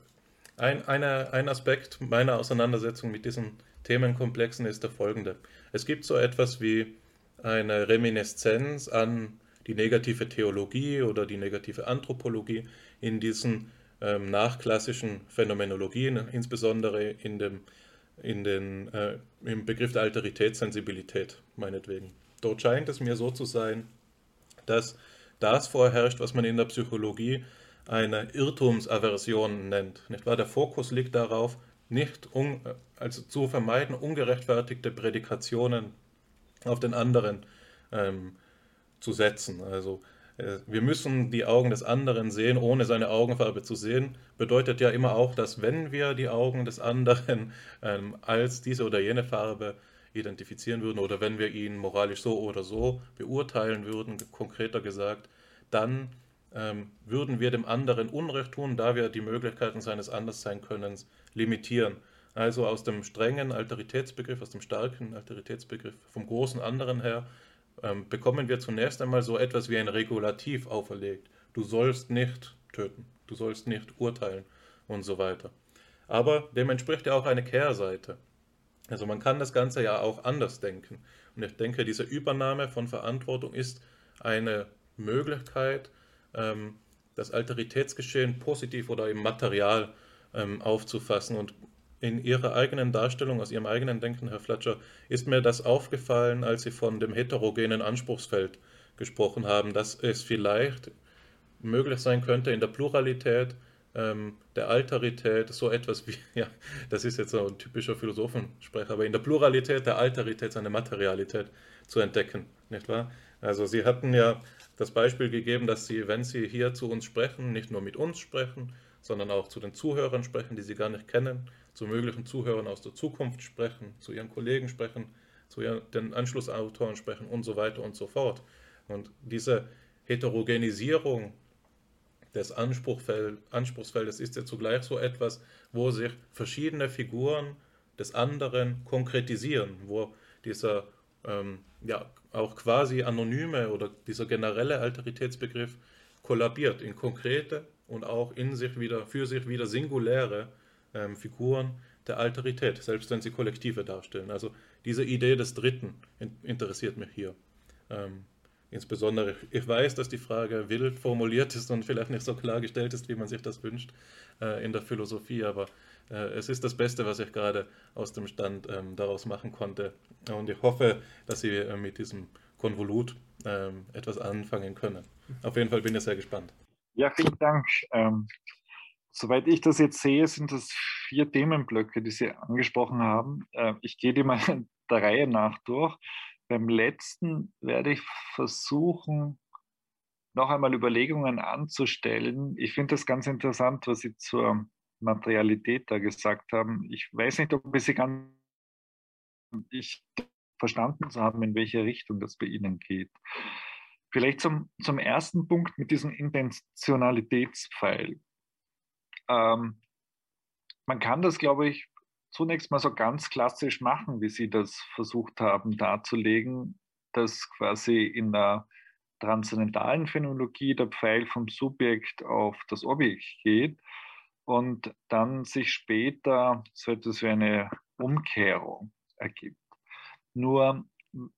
ein, eine, ein Aspekt meiner Auseinandersetzung mit diesen Themenkomplexen ist der folgende. Es gibt so etwas wie eine Reminiszenz an die negative Theologie oder die negative Anthropologie in diesen ähm, nachklassischen Phänomenologien, insbesondere in dem, in den, äh, im Begriff der Alteritätssensibilität, meinetwegen. Dort scheint es mir so zu sein, dass das vorherrscht, was man in der Psychologie eine Irrtumsaversion nennt. Nicht wahr? Der Fokus liegt darauf, nicht un, also zu vermeiden, ungerechtfertigte Prädikationen auf den anderen ähm, zu setzen. Also wir müssen die Augen des anderen sehen, ohne seine Augenfarbe zu sehen, bedeutet ja immer auch, dass wenn wir die Augen des anderen ähm, als diese oder jene Farbe identifizieren würden oder wenn wir ihn moralisch so oder so beurteilen würden, konkreter gesagt, dann ähm, würden wir dem anderen Unrecht tun, da wir die Möglichkeiten seines Andersseinkönnens limitieren. Also aus dem strengen Alteritätsbegriff, aus dem starken Alteritätsbegriff vom großen anderen her, ähm, bekommen wir zunächst einmal so etwas wie ein Regulativ auferlegt. Du sollst nicht töten, du sollst nicht urteilen und so weiter. Aber dem entspricht ja auch eine Kehrseite. Also man kann das Ganze ja auch anders denken. Und ich denke, diese Übernahme von Verantwortung ist eine Möglichkeit, ähm, das Alteritätsgeschehen positiv oder im Material ähm, aufzufassen. Und in Ihrer eigenen Darstellung, aus Ihrem eigenen Denken, Herr Fletcher, ist mir das aufgefallen, als Sie von dem heterogenen Anspruchsfeld gesprochen haben, dass es vielleicht möglich sein könnte, in der Pluralität ähm, der Alterität so etwas wie, ja, das ist jetzt so ein typischer Philosophensprecher, aber in der Pluralität der Alterität seine Materialität zu entdecken, nicht wahr? Also Sie hatten ja das Beispiel gegeben, dass Sie, wenn Sie hier zu uns sprechen, nicht nur mit uns sprechen, sondern auch zu den Zuhörern sprechen, die Sie gar nicht kennen, zu möglichen Zuhörern aus der Zukunft sprechen, zu Ihren Kollegen sprechen, zu ihren, den Anschlussautoren sprechen und so weiter und so fort. Und diese Heterogenisierung des Anspruchsfeldes ist ja zugleich so etwas, wo sich verschiedene Figuren des anderen konkretisieren, wo dieser ähm, ja, auch quasi anonyme oder dieser generelle Alteritätsbegriff kollabiert in konkrete und auch in sich wieder, für sich wieder singuläre ähm, Figuren der Alterität, selbst wenn sie Kollektive darstellen. Also diese Idee des Dritten in, interessiert mich hier. Ähm, insbesondere, ich weiß, dass die Frage wild formuliert ist und vielleicht nicht so klar gestellt ist, wie man sich das wünscht äh, in der Philosophie, aber äh, es ist das Beste, was ich gerade aus dem Stand ähm, daraus machen konnte. Und ich hoffe, dass Sie äh, mit diesem Konvolut ähm, etwas anfangen können. Auf jeden Fall bin ich sehr gespannt. Ja, vielen Dank. Ähm, soweit ich das jetzt sehe, sind das vier Themenblöcke, die Sie angesprochen haben. Äh, ich gehe die mal der Reihe nach durch. Beim letzten werde ich versuchen, noch einmal Überlegungen anzustellen. Ich finde das ganz interessant, was Sie zur Materialität da gesagt haben. Ich weiß nicht, ob ich Sie ganz ich verstanden zu haben, in welche Richtung das bei Ihnen geht. Vielleicht zum, zum ersten Punkt mit diesem Intentionalitätspfeil. Ähm, man kann das, glaube ich, zunächst mal so ganz klassisch machen, wie Sie das versucht haben darzulegen, dass quasi in der transzendentalen Phänomenologie der Pfeil vom Subjekt auf das Objekt geht und dann sich später so etwas wie eine Umkehrung ergibt. Nur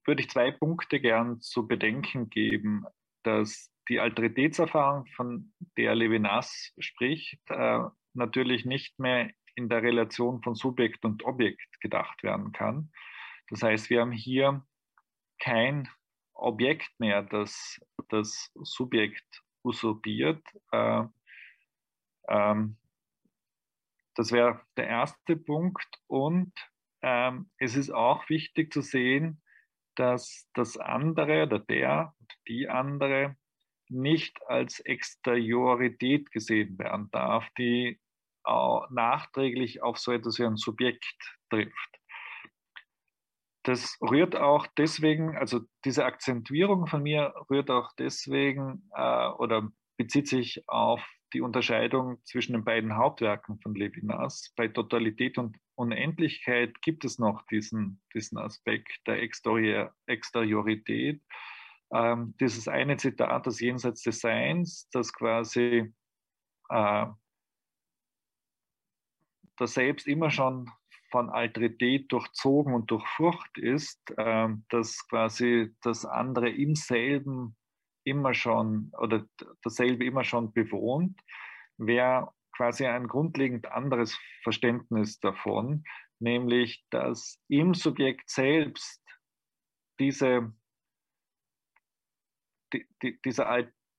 würde ich zwei Punkte gern zu bedenken geben, dass die Alteritätserfahrung, von der Levinas spricht, äh, natürlich nicht mehr in der Relation von Subjekt und Objekt gedacht werden kann. Das heißt, wir haben hier kein Objekt mehr, das das Subjekt usurpiert. Äh, ähm, das wäre der erste Punkt. Und ähm, es ist auch wichtig zu sehen, dass das andere oder der die andere nicht als Exteriorität gesehen werden darf, die nachträglich auf so etwas wie ein Subjekt trifft. Das rührt auch deswegen, also diese Akzentuierung von mir rührt auch deswegen äh, oder bezieht sich auf die Unterscheidung zwischen den beiden Hauptwerken von Levinas. Bei Totalität und Unendlichkeit gibt es noch diesen, diesen Aspekt der Exteriorität. Ähm, dieses eine Zitat, das Jenseits des Seins, das quasi äh, das Selbst immer schon von Alterität durchzogen und durchfurcht ist, äh, dass quasi das andere im selben immer schon oder dasselbe immer schon bewohnt, wäre quasi ein grundlegend anderes Verständnis davon, nämlich dass im Subjekt selbst diese, die, die, dieser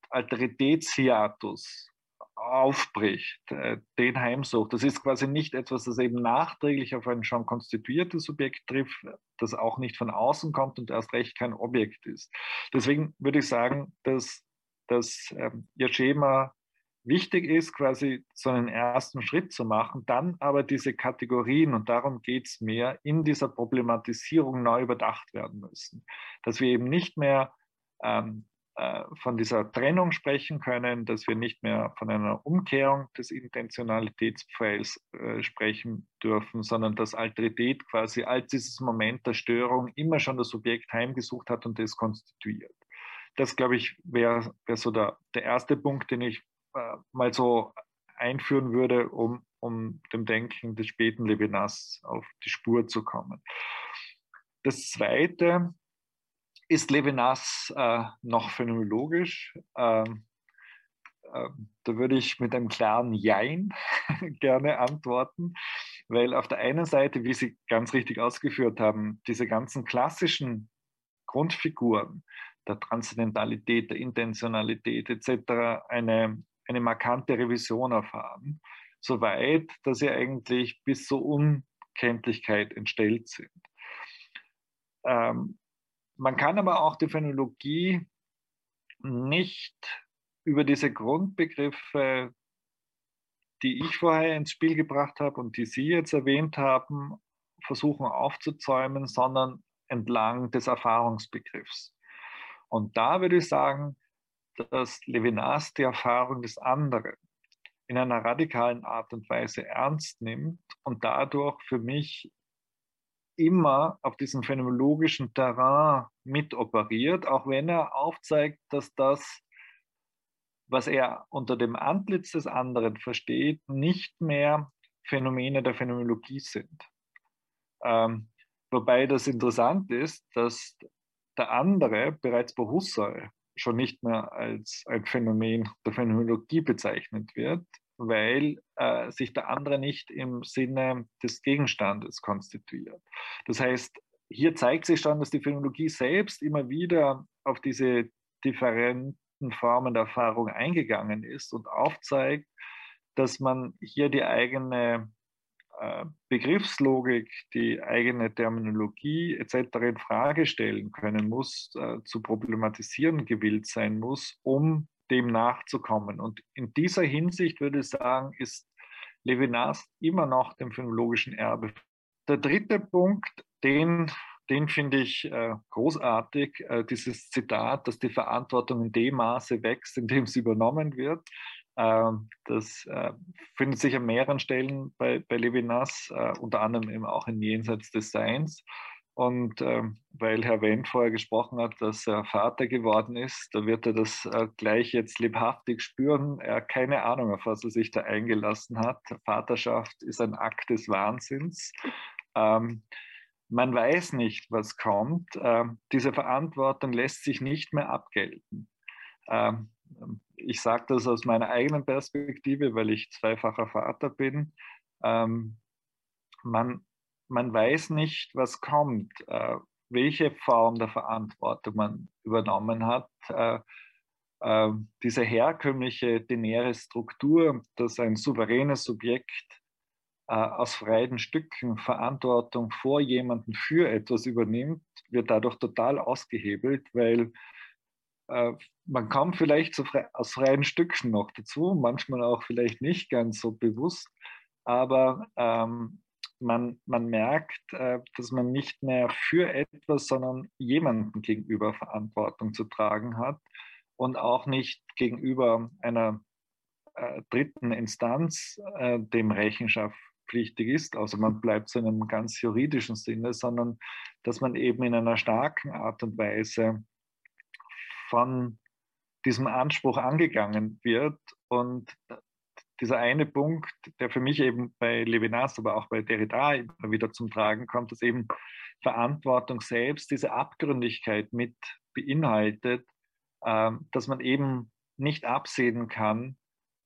Alteritätshiatus aufbricht, äh, den heimsucht. Das ist quasi nicht etwas, das eben nachträglich auf ein schon konstituiertes Subjekt trifft, das auch nicht von außen kommt und erst recht kein Objekt ist. Deswegen würde ich sagen, dass, dass ähm, Ihr Schema wichtig ist, quasi so einen ersten Schritt zu machen, dann aber diese Kategorien, und darum geht es mehr, in dieser Problematisierung neu überdacht werden müssen. Dass wir eben nicht mehr ähm, äh, von dieser Trennung sprechen können, dass wir nicht mehr von einer Umkehrung des Intentionalitätspfeils äh, sprechen dürfen, sondern dass Alterität quasi als dieses Moment der Störung immer schon das Subjekt heimgesucht hat und das konstituiert. Das, glaube ich, wäre wär so der, der erste Punkt, den ich äh, mal so einführen würde, um, um dem Denken des späten Levinas auf die Spur zu kommen. Das Zweite, ist Levinas äh, noch phänomenologisch? Ähm, äh, da würde ich mit einem klaren Jein gerne antworten, weil auf der einen Seite, wie Sie ganz richtig ausgeführt haben, diese ganzen klassischen Grundfiguren der Transzendentalität, der Intentionalität etc. eine, eine markante Revision erfahren, soweit, dass sie eigentlich bis zur Unkenntlichkeit entstellt sind. Ähm, man kann aber auch die Phänologie nicht über diese Grundbegriffe, die ich vorher ins Spiel gebracht habe und die Sie jetzt erwähnt haben, versuchen aufzuzäumen, sondern entlang des Erfahrungsbegriffs. Und da würde ich sagen, dass Levinas die Erfahrung des anderen in einer radikalen Art und Weise ernst nimmt und dadurch für mich immer auf diesem phänomenologischen Terrain mitoperiert, auch wenn er aufzeigt, dass das, was er unter dem Antlitz des anderen versteht, nicht mehr Phänomene der Phänomenologie sind. Ähm, wobei das interessant ist, dass der andere bereits bei Husserl schon nicht mehr als ein Phänomen der Phänomenologie bezeichnet wird, weil äh, sich der andere nicht im Sinne des Gegenstandes konstituiert. Das heißt, hier zeigt sich schon, dass die Phänomenologie selbst immer wieder auf diese differenten Formen der Erfahrung eingegangen ist und aufzeigt, dass man hier die eigene äh, Begriffslogik, die eigene Terminologie etc. in Frage stellen können muss, äh, zu problematisieren gewillt sein muss, um dem nachzukommen. Und in dieser Hinsicht würde ich sagen, ist Levinas immer noch dem phänologischen Erbe. Der dritte Punkt, den, den finde ich äh, großartig, äh, dieses Zitat, dass die Verantwortung in dem Maße wächst, in dem sie übernommen wird. Ähm, das äh, findet sich an mehreren Stellen bei, bei Levinas, äh, unter anderem eben auch in Jenseits des Seins. Und ähm, weil Herr Wendt vorher gesprochen hat, dass er Vater geworden ist, da wird er das äh, gleich jetzt lebhaftig spüren. Er hat keine Ahnung, auf was er sich da eingelassen hat. Vaterschaft ist ein Akt des Wahnsinns. Ähm, man weiß nicht, was kommt. Ähm, diese Verantwortung lässt sich nicht mehr abgelten. Ähm, ich sage das aus meiner eigenen Perspektive, weil ich zweifacher Vater bin. Ähm, man, man weiß nicht, was kommt, äh, welche Form der Verantwortung man übernommen hat. Äh, äh, diese herkömmliche denäre Struktur, dass ein souveränes Subjekt äh, aus freien Stücken Verantwortung vor jemanden für etwas übernimmt, wird dadurch total ausgehebelt, weil äh, man kommt vielleicht aus freien Stücken noch dazu, manchmal auch vielleicht nicht ganz so bewusst, aber ähm, man, man merkt, äh, dass man nicht mehr für etwas, sondern jemandem gegenüber Verantwortung zu tragen hat und auch nicht gegenüber einer äh, dritten Instanz äh, dem Rechenschaft pflichtig ist, also man bleibt so in einem ganz juridischen Sinne, sondern dass man eben in einer starken Art und Weise von diesem Anspruch angegangen wird. Und dieser eine Punkt, der für mich eben bei Levinas, aber auch bei Derrida immer wieder zum Tragen kommt, dass eben Verantwortung selbst diese Abgründigkeit mit beinhaltet, äh, dass man eben nicht absehen kann,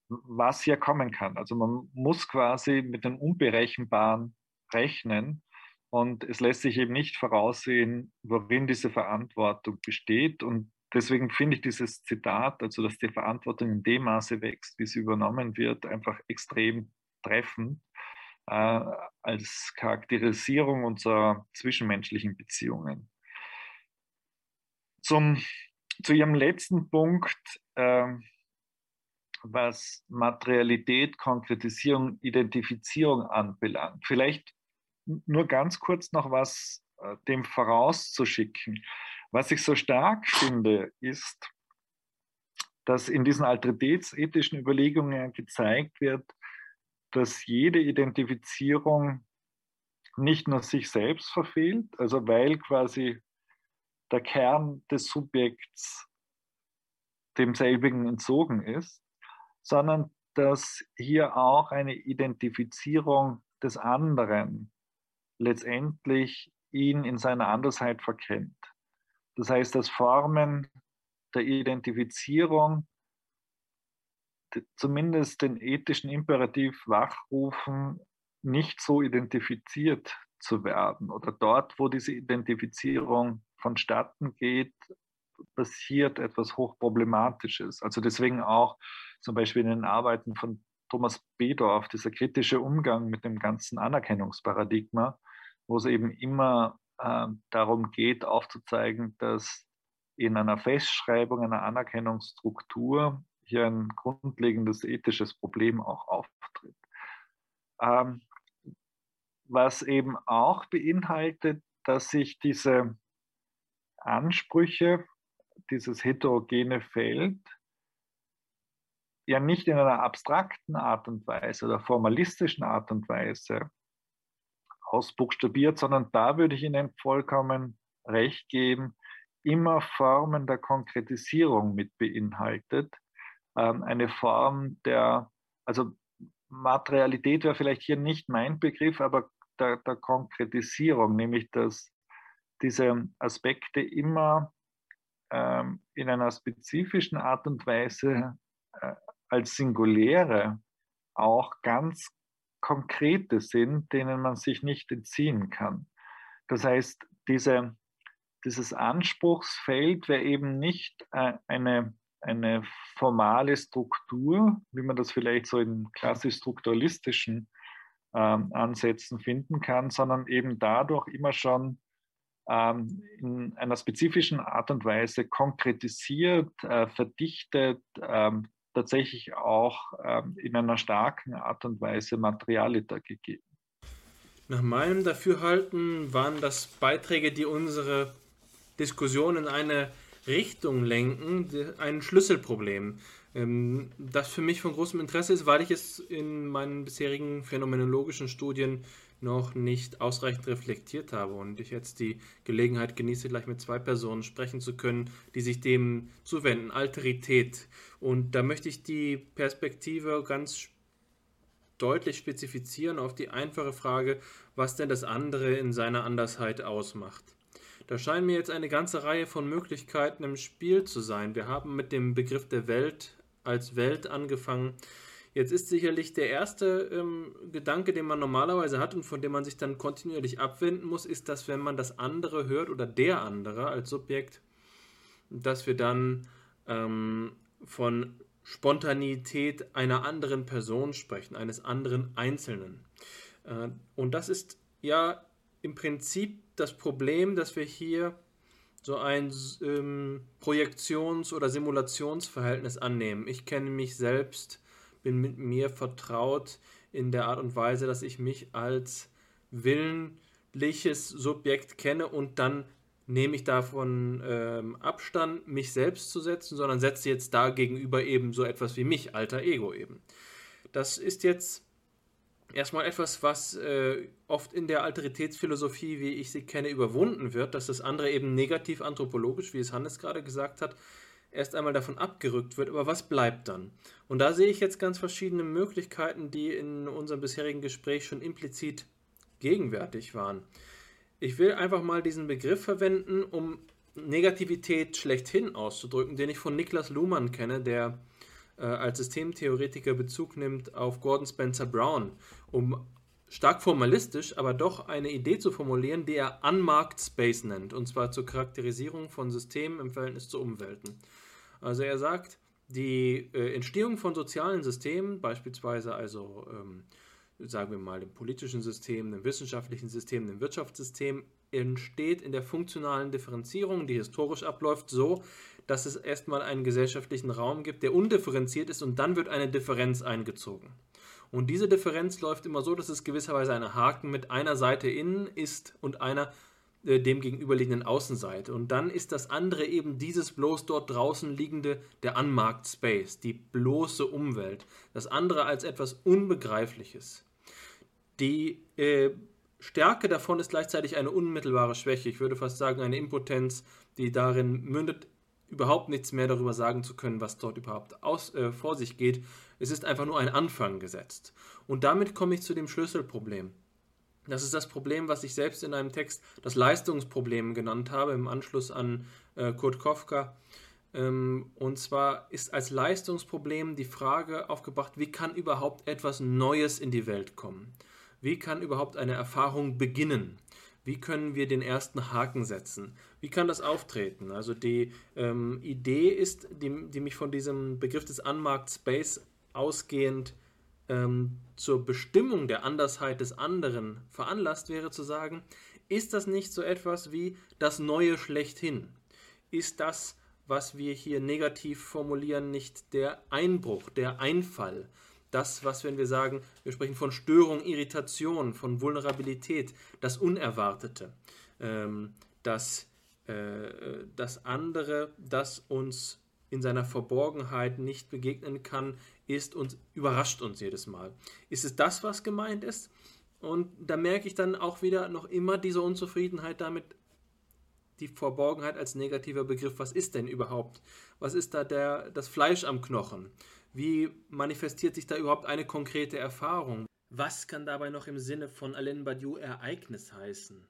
was hier kommen kann. Also man muss quasi mit dem Unberechenbaren rechnen und es lässt sich eben nicht voraussehen, worin diese Verantwortung besteht. Und deswegen finde ich dieses Zitat, also dass die Verantwortung in dem Maße wächst, wie sie übernommen wird, einfach extrem treffend äh, als Charakterisierung unserer zwischenmenschlichen Beziehungen. Zum, zu Ihrem letzten Punkt, äh, was Materialität, Konkretisierung, Identifizierung anbelangt. Vielleicht nur ganz kurz noch was äh, dem vorauszuschicken. Was ich so stark finde, ist, dass in diesen alteritätsethischen Überlegungen gezeigt wird, dass jede Identifizierung nicht nur sich selbst verfehlt, also weil quasi der Kern des Subjekts demselbigen entzogen ist, sondern dass hier auch eine Identifizierung des anderen letztendlich ihn in seiner Andersheit verkennt. Das heißt, dass Formen der Identifizierung zumindest den ethischen Imperativ wachrufen, nicht so identifiziert zu werden. Oder dort, wo diese Identifizierung vonstatten geht, passiert etwas Hochproblematisches. Also deswegen auch zum Beispiel in den Arbeiten von Thomas Bedorf, dieser kritische Umgang mit dem ganzen Anerkennungsparadigma, wo es eben immer äh, darum geht, aufzuzeigen, dass in einer Festschreibung einer Anerkennungsstruktur hier ein grundlegendes ethisches Problem auch auftritt. Ähm, was eben auch beinhaltet, dass sich diese Ansprüche, dieses heterogene Feld, ja nicht in einer abstrakten Art und Weise oder formalistischen Art und Weise ausbuchstabiert, sondern da würde ich Ihnen vollkommen recht geben, immer Formen der Konkretisierung mit beinhaltet. Ähm, eine Form der, also Materialität wäre vielleicht hier nicht mein Begriff, aber der, der Konkretisierung, nämlich dass diese Aspekte immer ähm, in einer spezifischen Art und Weise äh, als Singuläre auch ganz konkrete sind, denen man sich nicht entziehen kann. Das heißt, diese, dieses Anspruchsfeld wäre eben nicht äh, eine, eine formale Struktur, wie man das vielleicht so in klassisch strukturalistischen ähm, Ansätzen finden kann, sondern eben dadurch immer schon ähm, in einer spezifischen Art und Weise konkretisiert, äh, verdichtet, ähm, tatsächlich auch ähm, in einer starken Art und Weise Materialita gegeben. Nach meinem Dafürhalten waren das Beiträge, die unsere Diskussion in eine Richtung lenken, ein Schlüsselproblem, ähm, das für mich von großem Interesse ist, weil ich es in meinen bisherigen phänomenologischen Studien noch nicht ausreichend reflektiert habe und ich jetzt die Gelegenheit genieße, gleich mit zwei Personen sprechen zu können, die sich dem zuwenden, Alterität. Und da möchte ich die Perspektive ganz deutlich spezifizieren auf die einfache Frage, was denn das andere in seiner Andersheit ausmacht. Da scheinen mir jetzt eine ganze Reihe von Möglichkeiten im Spiel zu sein. Wir haben mit dem Begriff der Welt als Welt angefangen. Jetzt ist sicherlich der erste ähm, Gedanke, den man normalerweise hat und von dem man sich dann kontinuierlich abwenden muss, ist, dass wenn man das andere hört oder der andere als Subjekt, dass wir dann ähm, von Spontanität einer anderen Person sprechen, eines anderen Einzelnen. Äh, und das ist ja im Prinzip das Problem, dass wir hier so ein ähm, Projektions- oder Simulationsverhältnis annehmen. Ich kenne mich selbst, bin mit mir vertraut in der Art und Weise, dass ich mich als willentliches Subjekt kenne und dann nehme ich davon ähm, Abstand, mich selbst zu setzen, sondern setze jetzt da gegenüber eben so etwas wie mich, alter Ego eben. Das ist jetzt erstmal etwas, was äh, oft in der Alteritätsphilosophie, wie ich sie kenne, überwunden wird, dass das andere eben negativ anthropologisch, wie es Hannes gerade gesagt hat, erst einmal davon abgerückt wird. Aber was bleibt dann? Und da sehe ich jetzt ganz verschiedene Möglichkeiten, die in unserem bisherigen Gespräch schon implizit gegenwärtig waren. Ich will einfach mal diesen Begriff verwenden, um Negativität schlechthin auszudrücken, den ich von Niklas Luhmann kenne, der äh, als Systemtheoretiker Bezug nimmt auf Gordon Spencer Brown, um stark formalistisch, aber doch eine Idee zu formulieren, die er Unmarked Space nennt, und zwar zur Charakterisierung von Systemen im Verhältnis zu Umwelten. Also er sagt, die äh, Entstehung von sozialen Systemen, beispielsweise also ähm, sagen wir mal dem politischen System, dem wissenschaftlichen System, dem Wirtschaftssystem, entsteht in der funktionalen Differenzierung, die historisch abläuft, so, dass es erstmal einen gesellschaftlichen Raum gibt, der undifferenziert ist und dann wird eine Differenz eingezogen. Und diese Differenz läuft immer so, dass es gewisserweise ein Haken mit einer Seite innen ist und einer äh, dem gegenüberliegenden Außenseite. Und dann ist das andere eben dieses bloß dort draußen liegende, der Unmarked Space, die bloße Umwelt. Das andere als etwas Unbegreifliches. Die äh, Stärke davon ist gleichzeitig eine unmittelbare Schwäche. Ich würde fast sagen, eine Impotenz, die darin mündet, überhaupt nichts mehr darüber sagen zu können, was dort überhaupt aus, äh, vor sich geht. Es ist einfach nur ein Anfang gesetzt. Und damit komme ich zu dem Schlüsselproblem. Das ist das Problem, was ich selbst in einem Text das Leistungsproblem genannt habe, im Anschluss an äh, Kurt Kofka. Ähm, und zwar ist als Leistungsproblem die Frage aufgebracht, wie kann überhaupt etwas Neues in die Welt kommen? Wie kann überhaupt eine Erfahrung beginnen? Wie können wir den ersten Haken setzen? Wie kann das auftreten? Also die ähm, Idee ist, die, die, mich von diesem Begriff des Unmarked Space ausgehend ähm, zur Bestimmung der Andersheit des anderen veranlasst wäre zu sagen, ist das nicht so etwas wie das Neue schlechthin? Ist das, was wir hier negativ formulieren, nicht der Einbruch, der Einfall? das, was, wenn wir sagen, wir sprechen von Störung, Irritation, von Vulnerabilität, das Unerwartete, ähm, das, äh, das andere, das uns in seiner Verborgenheit nicht begegnen kann, ist und überrascht uns jedes Mal. Ist es das, was gemeint ist? Und da merke ich dann auch wieder noch immer diese Unzufriedenheit damit, die Verborgenheit als negativer Begriff. Was ist denn überhaupt? Was ist da der, das Fleisch am Knochen? Wie manifestiert sich da überhaupt eine konkrete Erfahrung? Was kann dabei noch im Sinne von Alain Badiou Ereignis heißen?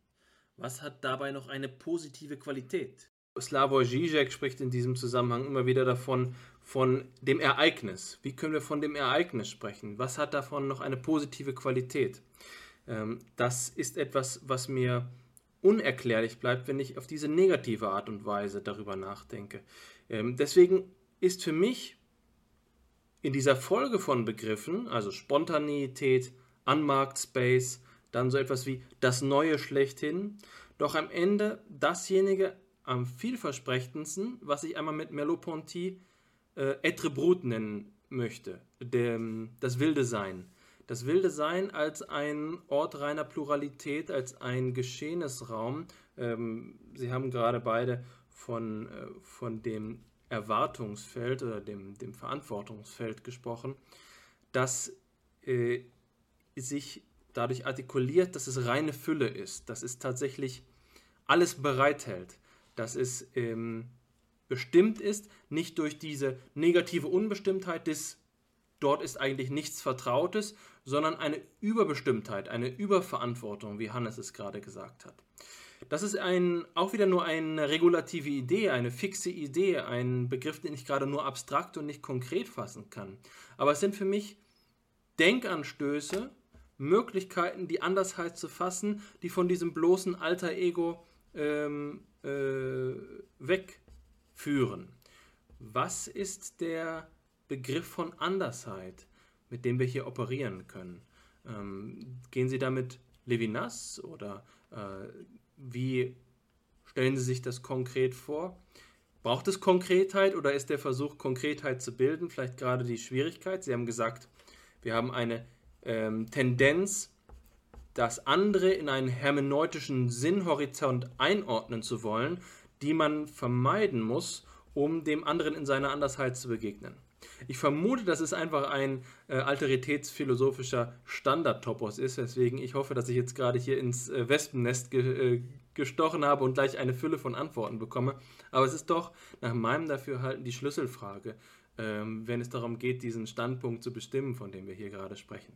Was hat dabei noch eine positive Qualität? Slavoj Žižek spricht in diesem Zusammenhang immer wieder davon, von dem Ereignis. Wie können wir von dem Ereignis sprechen? Was hat davon noch eine positive Qualität? Ähm, das ist etwas, was mir unerklärlich bleibt, wenn ich auf diese negative Art und Weise darüber nachdenke. Ähm, deswegen ist für mich in dieser Folge von Begriffen, also Spontaneität, Unmarked-Space, dann so etwas wie das Neue schlechthin, doch am Ende dasjenige am vielversprechendsten, was ich einmal mit Merleau-Ponty äh, Etre Brut nennen möchte, der, das wilde Sein. Das wilde Sein als ein Ort reiner Pluralität, als ein Geschehnisraum. Ähm, Sie haben gerade beide von, äh, von dem Erwartungsfeld oder dem, dem Verantwortungsfeld gesprochen, das äh, sich dadurch artikuliert, dass es reine Fülle ist, dass es tatsächlich alles bereithält, dass es ähm, bestimmt ist, nicht durch diese negative Unbestimmtheit des dort ist eigentlich nichts Vertrautes, sondern eine Überbestimmtheit, eine Überverantwortung, wie Hannes es gerade gesagt hat. Das ist ein, auch wieder nur eine regulative Idee, eine fixe Idee, ein Begriff, den ich gerade nur abstrakt und nicht konkret fassen kann. Aber es sind für mich Denkanstöße, Möglichkeiten, die Andersheit zu fassen, die von diesem bloßen Alter Ego ähm, äh, wegführen. Was ist der Begriff von Andersheit, mit dem wir hier operieren können? Ähm, gehen Sie damit Levinas oder äh, wie stellen Sie sich das konkret vor? Braucht es Konkretheit oder ist der Versuch, Konkretheit zu bilden, vielleicht gerade die Schwierigkeit? Sie haben gesagt, wir haben eine ähm, Tendenz, das andere in einen hermeneutischen Sinnhorizont einordnen zu wollen, die man vermeiden muss, um dem anderen in seiner Andersheit zu begegnen. Ich vermute, dass es einfach ein äh, alteritätsphilosophischer Standardtopos ist, weswegen ich hoffe, dass ich jetzt gerade hier ins äh, Wespennest ge äh, gestochen habe und gleich eine Fülle von Antworten bekomme. Aber es ist doch nach meinem Dafürhalten die Schlüsselfrage, ähm, wenn es darum geht, diesen Standpunkt zu bestimmen, von dem wir hier gerade sprechen.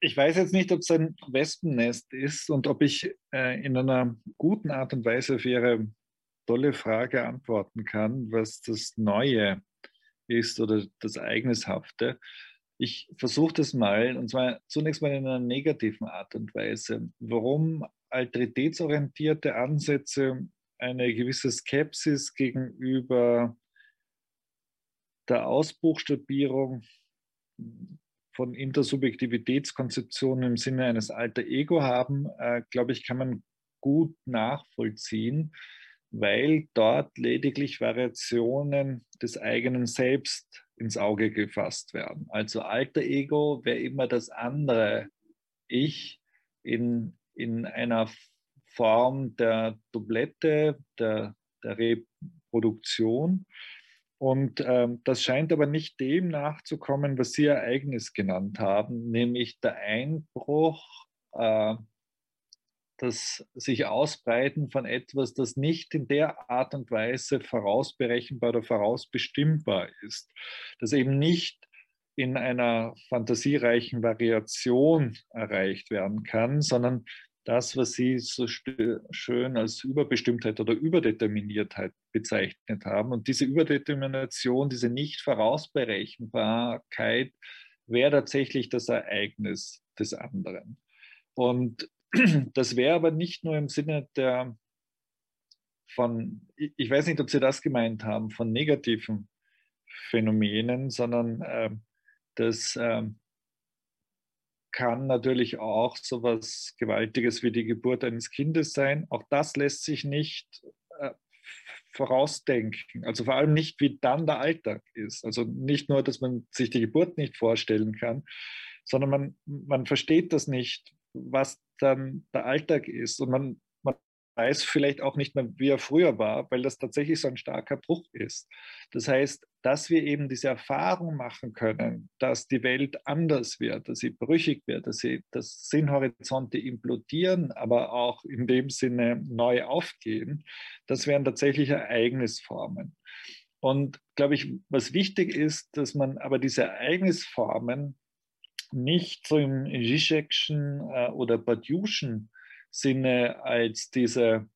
Ich weiß jetzt nicht, ob es ein Wespennest ist und ob ich äh, in einer guten Art und Weise auf Ihre tolle Frage antworten kann, was das Neue ist oder das Ereignishafte. Ich versuche das mal, und zwar zunächst mal in einer negativen Art und Weise. Warum alteritätsorientierte Ansätze eine gewisse Skepsis gegenüber der Ausbuchstabierung von Intersubjektivitätskonzeptionen im Sinne eines alter Ego haben, äh, glaube ich, kann man gut nachvollziehen weil dort lediglich Variationen des eigenen Selbst ins Auge gefasst werden. Also alter Ego wäre immer das andere Ich in, in einer Form der Doublette, der, der Reproduktion. Und ähm, das scheint aber nicht dem nachzukommen, was Sie Ereignis genannt haben, nämlich der Einbruch äh, das sich ausbreiten von etwas, das nicht in der Art und Weise vorausberechenbar oder vorausbestimmbar ist, das eben nicht in einer fantasiereichen Variation erreicht werden kann, sondern das, was Sie so schön als Überbestimmtheit oder Überdeterminiertheit bezeichnet haben. Und diese Überdetermination, diese Nicht-Vorausberechenbarkeit wäre tatsächlich das Ereignis des anderen. Und das wäre aber nicht nur im Sinne der von, ich weiß nicht, ob Sie das gemeint haben, von negativen Phänomenen, sondern äh, das äh, kann natürlich auch so etwas Gewaltiges wie die Geburt eines Kindes sein. Auch das lässt sich nicht äh, vorausdenken. Also vor allem nicht, wie dann der Alltag ist. Also nicht nur, dass man sich die Geburt nicht vorstellen kann, sondern man, man versteht das nicht, was dann der Alltag ist. Und man, man weiß vielleicht auch nicht mehr, wie er früher war, weil das tatsächlich so ein starker Bruch ist. Das heißt, dass wir eben diese Erfahrung machen können, dass die Welt anders wird, dass sie brüchig wird, dass, sie, dass Sinnhorizonte implodieren, aber auch in dem Sinne neu aufgehen, das wären tatsächlich Ereignisformen. Und glaube ich, was wichtig ist, dass man aber diese Ereignisformen nicht so im Zizekschen äh, oder Badiouschen Sinne als diese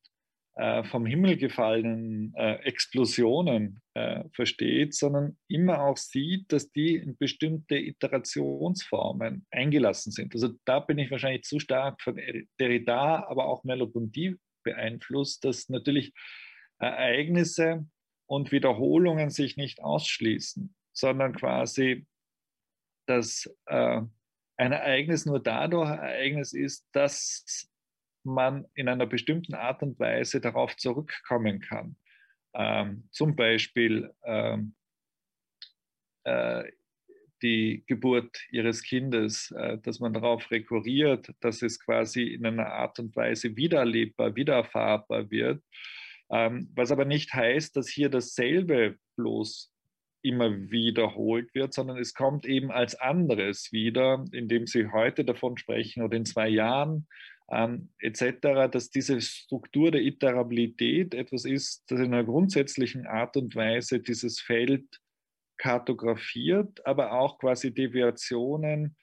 äh, vom Himmel gefallenen äh, Explosionen äh, versteht, sondern immer auch sieht, dass die in bestimmte Iterationsformen eingelassen sind. Also da bin ich wahrscheinlich zu stark von Derrida, aber auch Merleau-Ponty beeinflusst, dass natürlich Ereignisse und Wiederholungen sich nicht ausschließen, sondern quasi, dass äh, ein Ereignis nur dadurch Ereignis ist, dass man in einer bestimmten Art und Weise darauf zurückkommen kann. Ähm, zum Beispiel ähm, äh, die Geburt ihres Kindes, äh, dass man darauf rekurriert, dass es quasi in einer Art und Weise wiedererlebbar, wiedererfahrbar wird. Ähm, was aber nicht heißt, dass hier dasselbe bloß immer wiederholt wird, sondern es kommt eben als anderes wieder, indem Sie heute davon sprechen oder in zwei Jahren ähm, etc., dass diese Struktur der Iterabilität etwas ist, das in einer grundsätzlichen Art und Weise dieses Feld kartografiert, aber auch quasi Deviationen,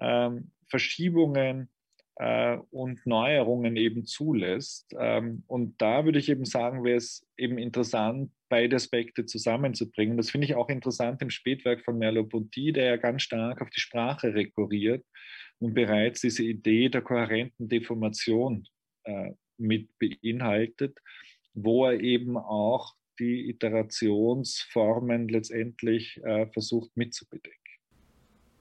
ähm, Verschiebungen äh, und Neuerungen eben zulässt. Ähm, und da würde ich eben sagen, wäre es eben interessant, beide Aspekte zusammenzubringen. Das finde ich auch interessant im Spätwerk von Merleau-Ponty, der ja ganz stark auf die Sprache rekurriert und bereits diese Idee der kohärenten Deformation äh, mit beinhaltet, wo er eben auch die Iterationsformen letztendlich äh, versucht mitzubedecken.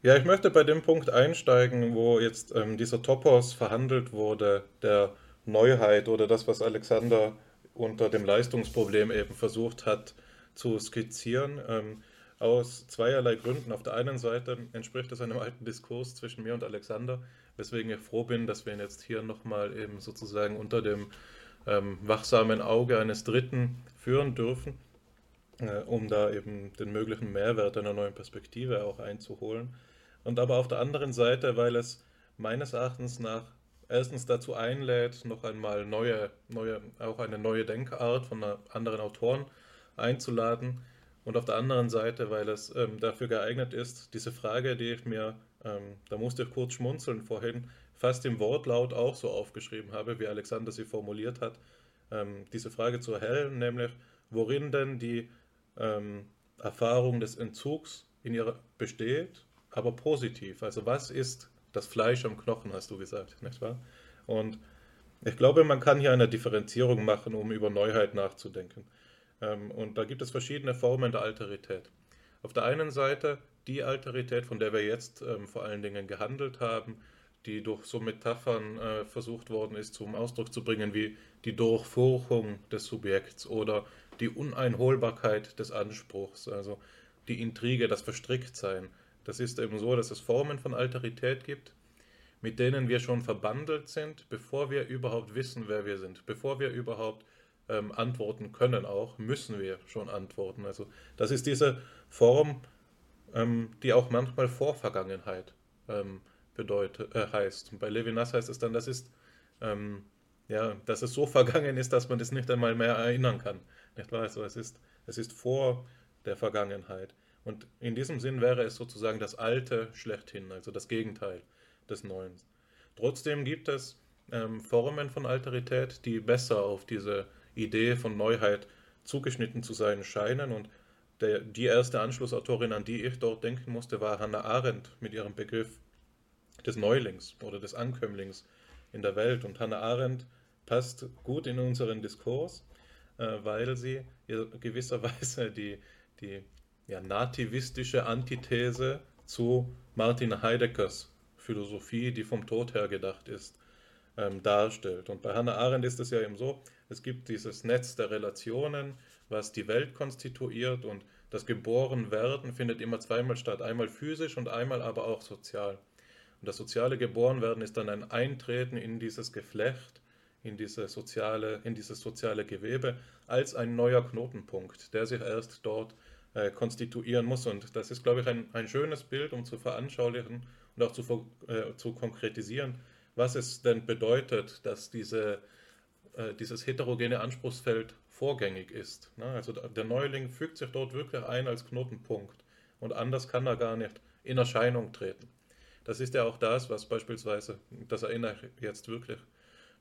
Ja, ich möchte bei dem Punkt einsteigen, wo jetzt ähm, dieser Topos verhandelt wurde, der Neuheit oder das, was Alexander unter dem Leistungsproblem eben versucht hat zu skizzieren. Ähm, aus zweierlei Gründen. Auf der einen Seite entspricht es einem alten Diskurs zwischen mir und Alexander, weswegen ich froh bin, dass wir ihn jetzt hier nochmal eben sozusagen unter dem ähm, wachsamen Auge eines Dritten führen dürfen, äh, um da eben den möglichen Mehrwert einer neuen Perspektive auch einzuholen. Und aber auf der anderen Seite, weil es meines Erachtens nach erstens dazu einlädt, noch einmal neue, neue, auch eine neue Denkart von anderen Autoren einzuladen, und auf der anderen Seite, weil es ähm, dafür geeignet ist, diese Frage, die ich mir, ähm, da musste ich kurz schmunzeln vorhin, fast im Wortlaut auch so aufgeschrieben habe, wie Alexander sie formuliert hat, ähm, diese Frage zu erhellen, nämlich worin denn die ähm, Erfahrung des Entzugs in ihrer besteht, aber positiv. Also was ist das Fleisch am Knochen, hast du gesagt, nicht wahr? Und ich glaube, man kann hier eine Differenzierung machen, um über Neuheit nachzudenken. Ähm, und da gibt es verschiedene Formen der Alterität. Auf der einen Seite die Alterität, von der wir jetzt ähm, vor allen Dingen gehandelt haben, die durch so Metaphern äh, versucht worden ist zum Ausdruck zu bringen, wie die Durchfurchung des Subjekts oder die Uneinholbarkeit des Anspruchs, also die Intrige, das Verstricktsein. Das ist eben so, dass es Formen von Alterität gibt, mit denen wir schon verbandelt sind, bevor wir überhaupt wissen, wer wir sind, bevor wir überhaupt ähm, antworten können auch, müssen wir schon antworten. Also das ist diese Form, ähm, die auch manchmal Vorvergangenheit ähm, bedeutet, äh, heißt. Bei Levinas heißt es dann, das ist, ähm, ja, dass es so vergangen ist, dass man das nicht einmal mehr erinnern kann. Nicht wahr? Also es ist, es ist vor der Vergangenheit. Und in diesem Sinn wäre es sozusagen das Alte schlechthin, also das Gegenteil des Neuen. Trotzdem gibt es ähm, Formen von Alterität, die besser auf diese Idee von Neuheit zugeschnitten zu sein scheinen. Und der, die erste Anschlussautorin, an die ich dort denken musste, war Hannah Arendt mit ihrem Begriff des Neulings oder des Ankömmlings in der Welt. Und Hannah Arendt passt gut in unseren Diskurs, äh, weil sie gewisserweise die, die ja, nativistische Antithese zu Martin Heideckers Philosophie, die vom Tod her gedacht ist, ähm, darstellt. Und bei Hannah Arendt ist es ja eben so, es gibt dieses Netz der Relationen, was die Welt konstituiert und das Geborenwerden findet immer zweimal statt, einmal physisch und einmal aber auch sozial. Und das soziale Geborenwerden ist dann ein Eintreten in dieses Geflecht, in, diese soziale, in dieses soziale Gewebe als ein neuer Knotenpunkt, der sich erst dort äh, konstituieren muss. Und das ist, glaube ich, ein, ein schönes Bild, um zu veranschaulichen und auch zu, äh, zu konkretisieren, was es denn bedeutet, dass diese äh, dieses heterogene Anspruchsfeld vorgängig ist. Ne? Also der Neuling fügt sich dort wirklich ein als Knotenpunkt und anders kann er gar nicht in Erscheinung treten. Das ist ja auch das, was beispielsweise, das erinnere ich jetzt wirklich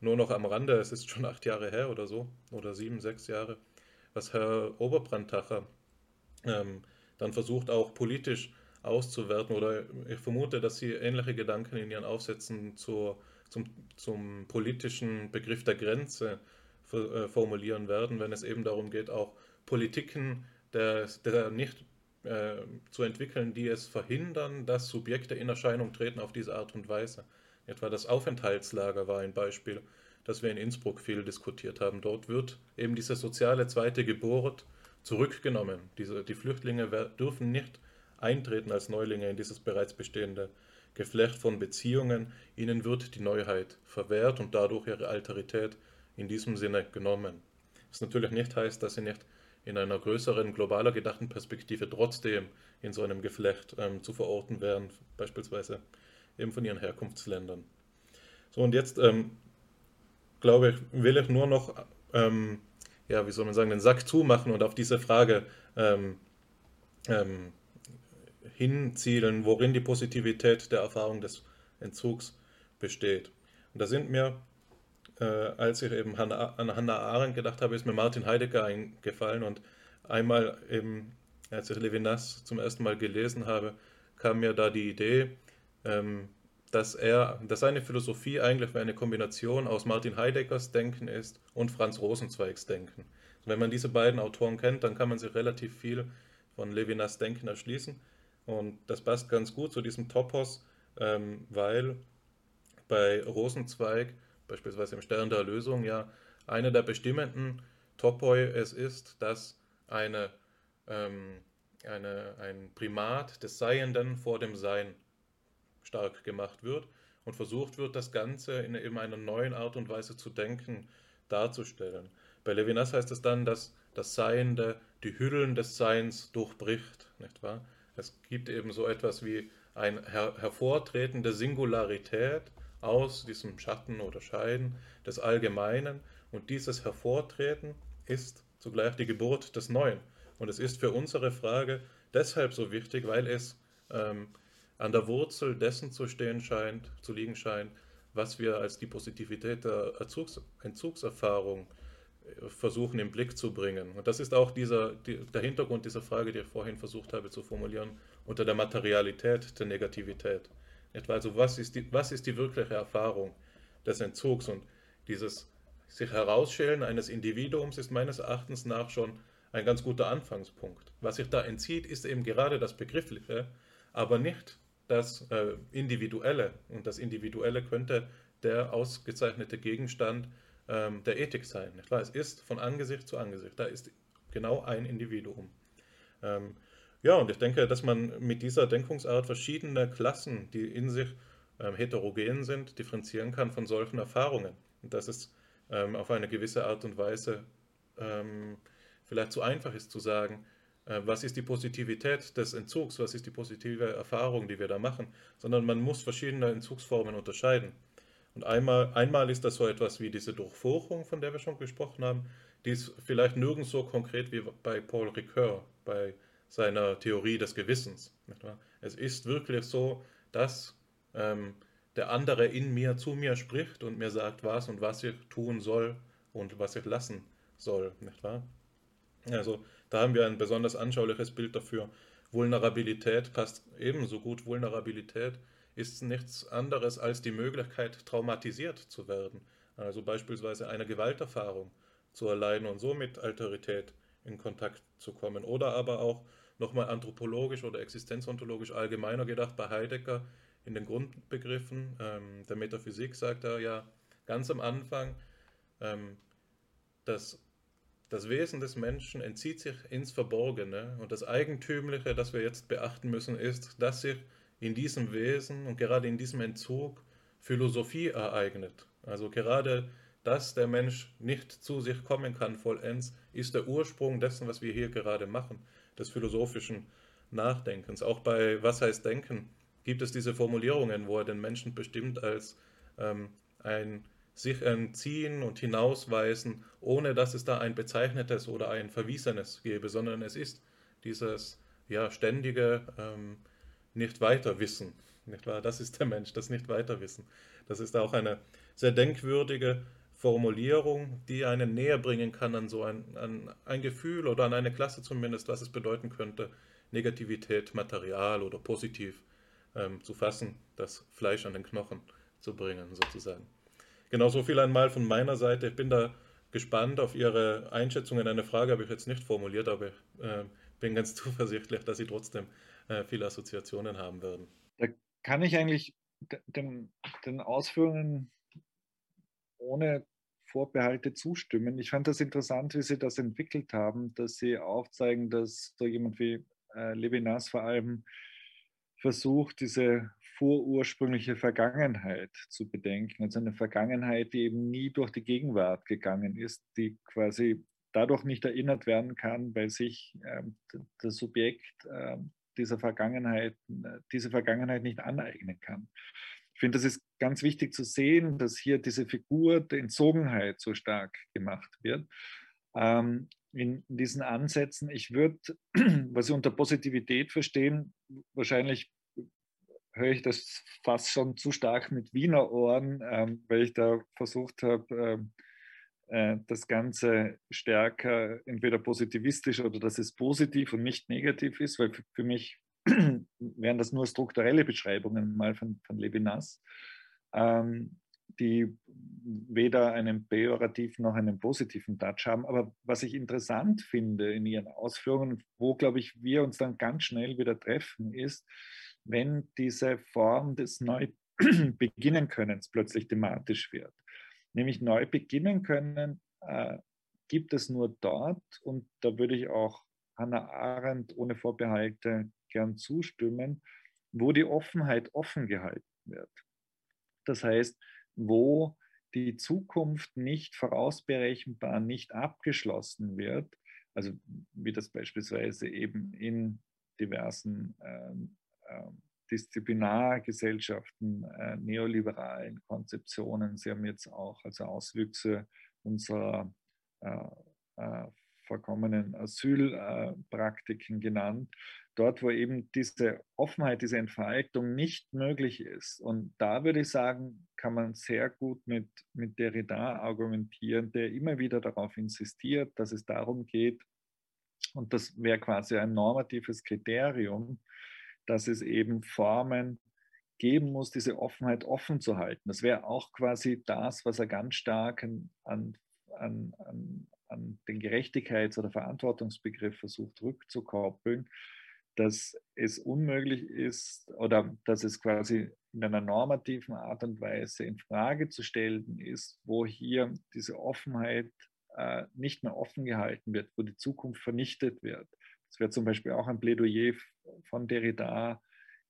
nur noch am Rande, es ist schon acht Jahre her oder so, oder sieben, sechs Jahre, was Herr Oberbrandtacher ähm, dann versucht auch politisch auszuwerten oder ich vermute, dass Sie ähnliche Gedanken in Ihren Aufsätzen zur, zum, zum politischen Begriff der Grenze äh, formulieren werden, wenn es eben darum geht, auch Politiken der, der nicht äh, zu entwickeln, die es verhindern, dass Subjekte in Erscheinung treten auf diese Art und Weise. Etwa das Aufenthaltslager war ein Beispiel, das wir in Innsbruck viel diskutiert haben. Dort wird eben diese soziale zweite Geburt zurückgenommen. Diese, die Flüchtlinge dürfen nicht eintreten als Neulinge in dieses bereits bestehende Geflecht von Beziehungen. Ihnen wird die Neuheit verwehrt und dadurch ihre Alterität in diesem Sinne genommen. Was natürlich nicht heißt, dass sie nicht in einer größeren, globaler gedachten Perspektive trotzdem in so einem Geflecht ähm, zu verorten wären, beispielsweise eben von ihren Herkunftsländern. So, und jetzt ähm, glaube ich, will ich nur noch, ähm, ja, wie soll man sagen, den Sack zumachen und auf diese Frage ähm, ähm, hinzielen, worin die Positivität der Erfahrung des Entzugs besteht. Und da sind mir, äh, als ich eben an Hannah Arendt gedacht habe, ist mir Martin Heidegger eingefallen und einmal eben, als ich Levinas zum ersten Mal gelesen habe, kam mir da die Idee, ähm, dass er, dass seine Philosophie eigentlich eine Kombination aus Martin Heideggers Denken ist und Franz Rosenzweigs Denken. Wenn man diese beiden Autoren kennt, dann kann man sich relativ viel von Levinas Denken erschließen. Und das passt ganz gut zu diesem Topos, ähm, weil bei Rosenzweig, beispielsweise im Stern der Erlösung, ja einer der bestimmenden Topoi es ist, dass eine, ähm, eine, ein Primat des Seienden vor dem Sein stark gemacht wird und versucht wird, das Ganze in eben einer neuen Art und Weise zu denken, darzustellen. Bei Levinas heißt es dann, dass das Seiende die Hüllen des Seins durchbricht, nicht wahr? Es gibt eben so etwas wie ein Her Hervortreten der Singularität aus diesem Schatten oder Scheiden des Allgemeinen und dieses Hervortreten ist zugleich die Geburt des Neuen. Und es ist für unsere Frage deshalb so wichtig, weil es ähm, an der Wurzel dessen zu stehen scheint, zu liegen scheint, was wir als die Positivität der Entzugs Entzugserfahrung äh, versuchen im Blick zu bringen. Und das ist auch dieser, die, der Hintergrund dieser Frage, die ich vorhin versucht habe zu formulieren, unter der Materialität der Negativität. Etwa also, was ist, die, was ist die wirkliche Erfahrung des Entzugs? Und dieses sich herausschälen eines Individuums ist meines Erachtens nach schon ein ganz guter Anfangspunkt. Was sich da entzieht, ist eben gerade das Begriffliche, aber nicht das äh, Individuelle. Und das Individuelle könnte der ausgezeichnete Gegenstand ähm, der Ethik sein. Wahr? Es ist von Angesicht zu Angesicht. Da ist genau ein Individuum. Ähm, ja, und ich denke, dass man mit dieser Denkungsart verschiedene Klassen, die in sich ähm, heterogen sind, differenzieren kann von solchen Erfahrungen. Und dass es ähm, auf eine gewisse Art und Weise ähm, vielleicht zu einfach ist zu sagen, äh, was ist die Positivität des Entzugs, was ist die positive Erfahrung, die wir da machen, sondern man muss verschiedene Entzugsformen unterscheiden. Und einmal, einmal ist das so etwas wie diese Durchfurchung, von der wir schon gesprochen haben, die ist vielleicht nirgends so konkret wie bei Paul Ricoeur, bei seiner Theorie des Gewissens. Es ist wirklich so, dass ähm, der andere in mir zu mir spricht und mir sagt, was und was ich tun soll und was ich lassen soll. Also da haben wir ein besonders anschauliches Bild dafür. Vulnerabilität passt ebenso gut. Vulnerabilität ist nichts anderes als die Möglichkeit, traumatisiert zu werden. Also beispielsweise eine Gewalterfahrung zu erleiden und so mit Alterität in Kontakt zu kommen. Oder aber auch nochmal anthropologisch oder existenzontologisch allgemeiner gedacht bei Heidegger in den Grundbegriffen ähm, der Metaphysik sagt er ja ganz am Anfang, ähm, dass das Wesen des Menschen entzieht sich ins Verborgene und das Eigentümliche, das wir jetzt beachten müssen, ist, dass sich in diesem Wesen und gerade in diesem Entzug Philosophie ereignet. Also gerade, dass der Mensch nicht zu sich kommen kann vollends, ist der Ursprung dessen, was wir hier gerade machen, des philosophischen Nachdenkens. Auch bei Was heißt Denken gibt es diese Formulierungen, wo er den Menschen bestimmt als ähm, ein sich entziehen und hinausweisen, ohne dass es da ein bezeichnetes oder ein verwiesenes gäbe, sondern es ist dieses ja, ständige ähm, Nicht-Weiter-Wissen, nicht wahr? Das ist der Mensch, das Nicht-Weiterwissen. Das ist auch eine sehr denkwürdige Formulierung, die einen näher bringen kann an so ein, an ein Gefühl oder an eine Klasse zumindest, was es bedeuten könnte, Negativität, Material oder positiv ähm, zu fassen, das Fleisch an den Knochen zu bringen, sozusagen. Genau so viel einmal von meiner Seite. Ich bin da gespannt auf Ihre Einschätzungen. Eine Frage habe ich jetzt nicht formuliert, aber ich äh, bin ganz zuversichtlich, dass Sie trotzdem äh, viele Assoziationen haben werden. Da kann ich eigentlich den, den Ausführungen ohne Vorbehalte zustimmen. Ich fand das interessant, wie Sie das entwickelt haben, dass Sie aufzeigen, dass so jemand wie äh, Levinas vor allem versucht, diese vorursprüngliche Vergangenheit zu bedenken. Also eine Vergangenheit, die eben nie durch die Gegenwart gegangen ist, die quasi dadurch nicht erinnert werden kann, weil sich äh, das Subjekt äh, dieser Vergangenheit, diese Vergangenheit nicht aneignen kann. Ich finde, das ist ganz wichtig zu sehen, dass hier diese Figur der Entzogenheit so stark gemacht wird. Ähm, in diesen Ansätzen, ich würde, was Sie unter Positivität verstehen, wahrscheinlich höre ich das fast schon zu stark mit Wiener Ohren, ähm, weil ich da versucht habe, ähm, äh, das Ganze stärker entweder positivistisch oder dass es positiv und nicht negativ ist, weil für mich wären das nur strukturelle Beschreibungen mal von, von Levinas, ähm, die weder einen pejorativen noch einen positiven Touch haben. Aber was ich interessant finde in ihren Ausführungen, wo, glaube ich, wir uns dann ganz schnell wieder treffen, ist, wenn diese Form des Neubeginnen-Könnens plötzlich thematisch wird. Nämlich neu beginnen können äh, gibt es nur dort, und da würde ich auch Hannah Arendt ohne Vorbehalte gern zustimmen, wo die Offenheit offen gehalten wird. Das heißt, wo die Zukunft nicht vorausberechenbar, nicht abgeschlossen wird, also wie das beispielsweise eben in diversen ähm, äh, Disziplinargesellschaften, äh, neoliberalen Konzeptionen, sie haben jetzt auch also Auswüchse unserer äh, äh verkommenen Asylpraktiken genannt, dort, wo eben diese Offenheit, diese Entfaltung nicht möglich ist. Und da würde ich sagen, kann man sehr gut mit, mit Derrida argumentieren, der immer wieder darauf insistiert, dass es darum geht, und das wäre quasi ein normatives Kriterium, dass es eben Formen geben muss, diese Offenheit offen zu halten. Das wäre auch quasi das, was er ganz stark an, an, an, an den Gerechtigkeits- oder Verantwortungsbegriff versucht rückzukoppeln, dass es unmöglich ist oder dass es quasi in einer normativen Art und Weise in Frage zu stellen ist, wo hier diese Offenheit äh, nicht mehr offen gehalten wird, wo die Zukunft vernichtet wird. Das wäre zum Beispiel auch ein Plädoyer von Derrida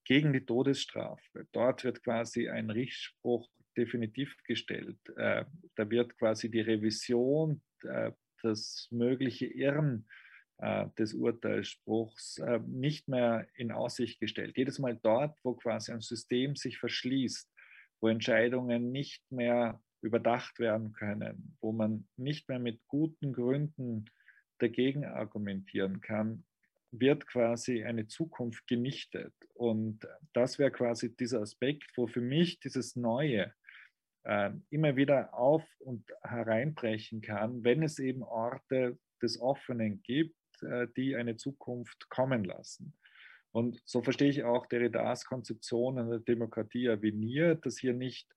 gegen die Todesstrafe. Dort wird quasi ein Richtspruch definitiv gestellt. Äh, da wird quasi die Revision, äh, das mögliche Irren äh, des Urteilsspruchs nicht mehr in Aussicht gestellt. Jedes Mal dort, wo quasi ein System sich verschließt, wo Entscheidungen nicht mehr überdacht werden können, wo man nicht mehr mit guten Gründen dagegen argumentieren kann, wird quasi eine Zukunft genichtet. Und das wäre quasi dieser Aspekt, wo für mich dieses Neue äh, immer wieder auf und hereinbrechen kann, wenn es eben Orte des Offenen gibt, äh, die eine Zukunft kommen lassen. Und so verstehe ich auch Derridas Konzeption einer Demokratie à venir, dass hier nicht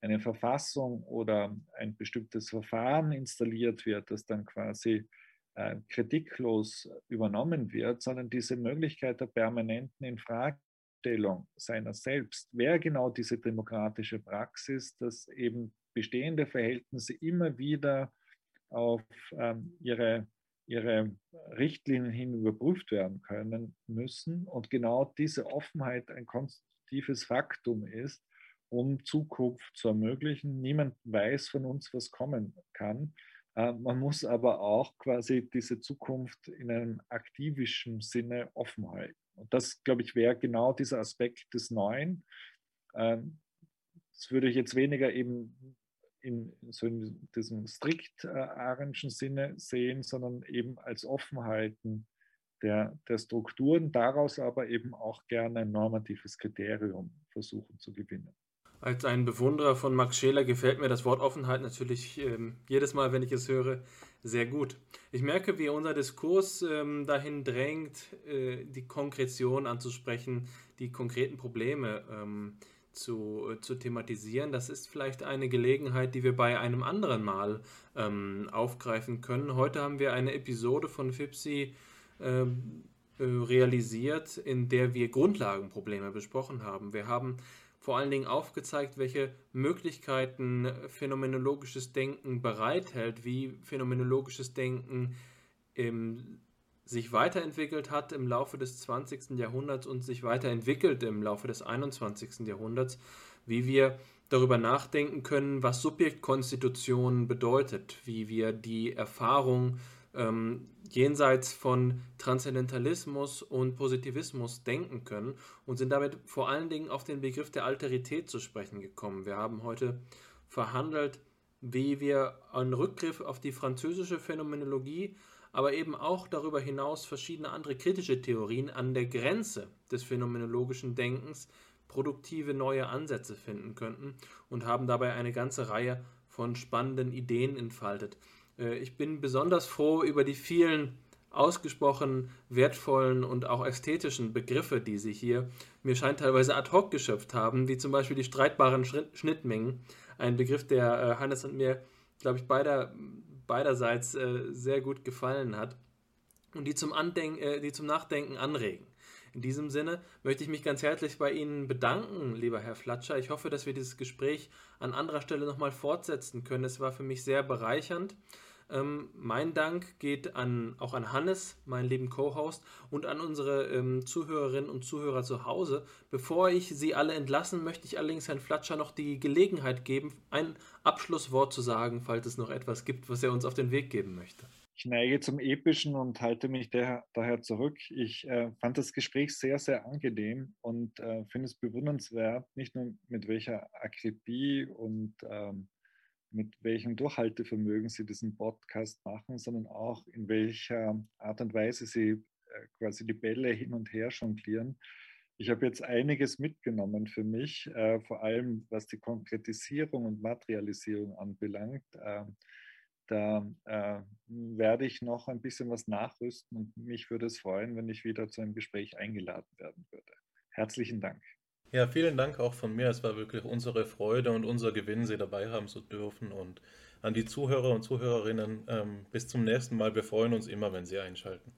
eine Verfassung oder ein bestimmtes Verfahren installiert wird, das dann quasi äh, kritiklos übernommen wird, sondern diese Möglichkeit der permanenten Infragestellung seiner selbst. Wer genau diese demokratische Praxis, dass eben bestehende Verhältnisse immer wieder auf ähm, ihre ihre Richtlinien hin überprüft werden können müssen und genau diese Offenheit ein konstitutives Faktum ist, um Zukunft zu ermöglichen. Niemand weiß von uns, was kommen kann. Äh, man muss aber auch quasi diese Zukunft in einem aktivischen Sinne offen halten. Und das, glaube ich, wäre genau dieser Aspekt des Neuen. Ähm, das würde ich jetzt weniger eben in so in diesem strikt äh, Arendtschen Sinne sehen, sondern eben als Offenhalten der, der Strukturen, daraus aber eben auch gerne ein normatives Kriterium versuchen zu gewinnen. Als ein Bewunderer von Max Scheler gefällt mir das Wort Offenheit natürlich ähm, jedes Mal, wenn ich es höre, sehr gut. Ich merke, wie unser Diskurs ähm, dahin drängt, äh, die Konkretion anzusprechen, die konkreten Probleme ähm, zu, äh, zu thematisieren. Das ist vielleicht eine Gelegenheit, die wir bei einem anderen Mal ähm, aufgreifen können. Heute haben wir eine Episode von FIPSI ähm, äh, realisiert, in der wir Grundlagenprobleme besprochen haben. Wir haben vor allen Dingen aufgezeigt, welche Möglichkeiten phänomenologisches Denken bereithält, wie phänomenologisches Denken im, sich weiterentwickelt hat im Laufe des 20. Jahrhunderts und sich weiterentwickelt im Laufe des 21. Jahrhunderts, wie wir darüber nachdenken können, was Subjektkonstitution bedeutet, wie wir die Erfahrung ähm, jenseits von Transzendentalismus und Positivismus denken können und sind damit vor allen Dingen auf den Begriff der Alterität zu sprechen gekommen. Wir haben heute verhandelt, wie wir einen Rückgriff auf die französische Phänomenologie, aber eben auch darüber hinaus verschiedene andere kritische Theorien an der Grenze des phänomenologischen Denkens produktive neue Ansätze finden könnten und haben dabei eine ganze Reihe von spannenden Ideen entfaltet. Äh, ich bin besonders froh über die vielen ausgesprochen wertvollen und auch ästhetischen Begriffe, die Sie hier mir scheint teilweise ad hoc geschöpft haben, wie zum Beispiel die streitbaren Schnittmengen, ein Begriff, der äh, Hannes und mir, glaube ich, beider, beiderseits äh, sehr gut gefallen hat und die zum, Andenken, die zum Nachdenken anregen. In diesem Sinne möchte ich mich ganz herzlich bei Ihnen bedanken, lieber Herr Flatscher. Ich hoffe, dass wir dieses Gespräch an anderer Stelle nochmal fortsetzen können. Es war für mich sehr bereichernd. Ähm, mein Dank geht an, auch an Hannes, meinen lieben Co-Host, und an unsere ähm, Zuhörerinnen und Zuhörer zu Hause. Bevor ich Sie alle entlassen, möchte ich allerdings Herrn Flatscher noch die Gelegenheit geben, ein Abschlusswort zu sagen, falls es noch etwas gibt, was er uns auf den Weg geben möchte. Ich neige zum Epischen und halte mich daher, daher zurück. Ich äh, fand das Gespräch sehr, sehr angenehm und äh, finde es bewundernswert, nicht nur mit welcher Akribie und ähm, mit welchem Durchhaltevermögen Sie diesen Podcast machen, sondern auch in welcher Art und Weise Sie äh, quasi die Bälle hin und her jonglieren. Ich habe jetzt einiges mitgenommen für mich, äh, vor allem was die Konkretisierung und Materialisierung anbelangt. Da äh, werde ich noch ein bisschen was nachrüsten und mich würde es freuen, wenn ich wieder zu einem Gespräch eingeladen werden würde. Herzlichen Dank. Ja, vielen Dank auch von mir. Es war wirklich unsere Freude und unser Gewinn, Sie dabei haben zu dürfen. Und an die Zuhörer und Zuhörerinnen, ähm, bis zum nächsten Mal. Wir freuen uns immer, wenn Sie einschalten.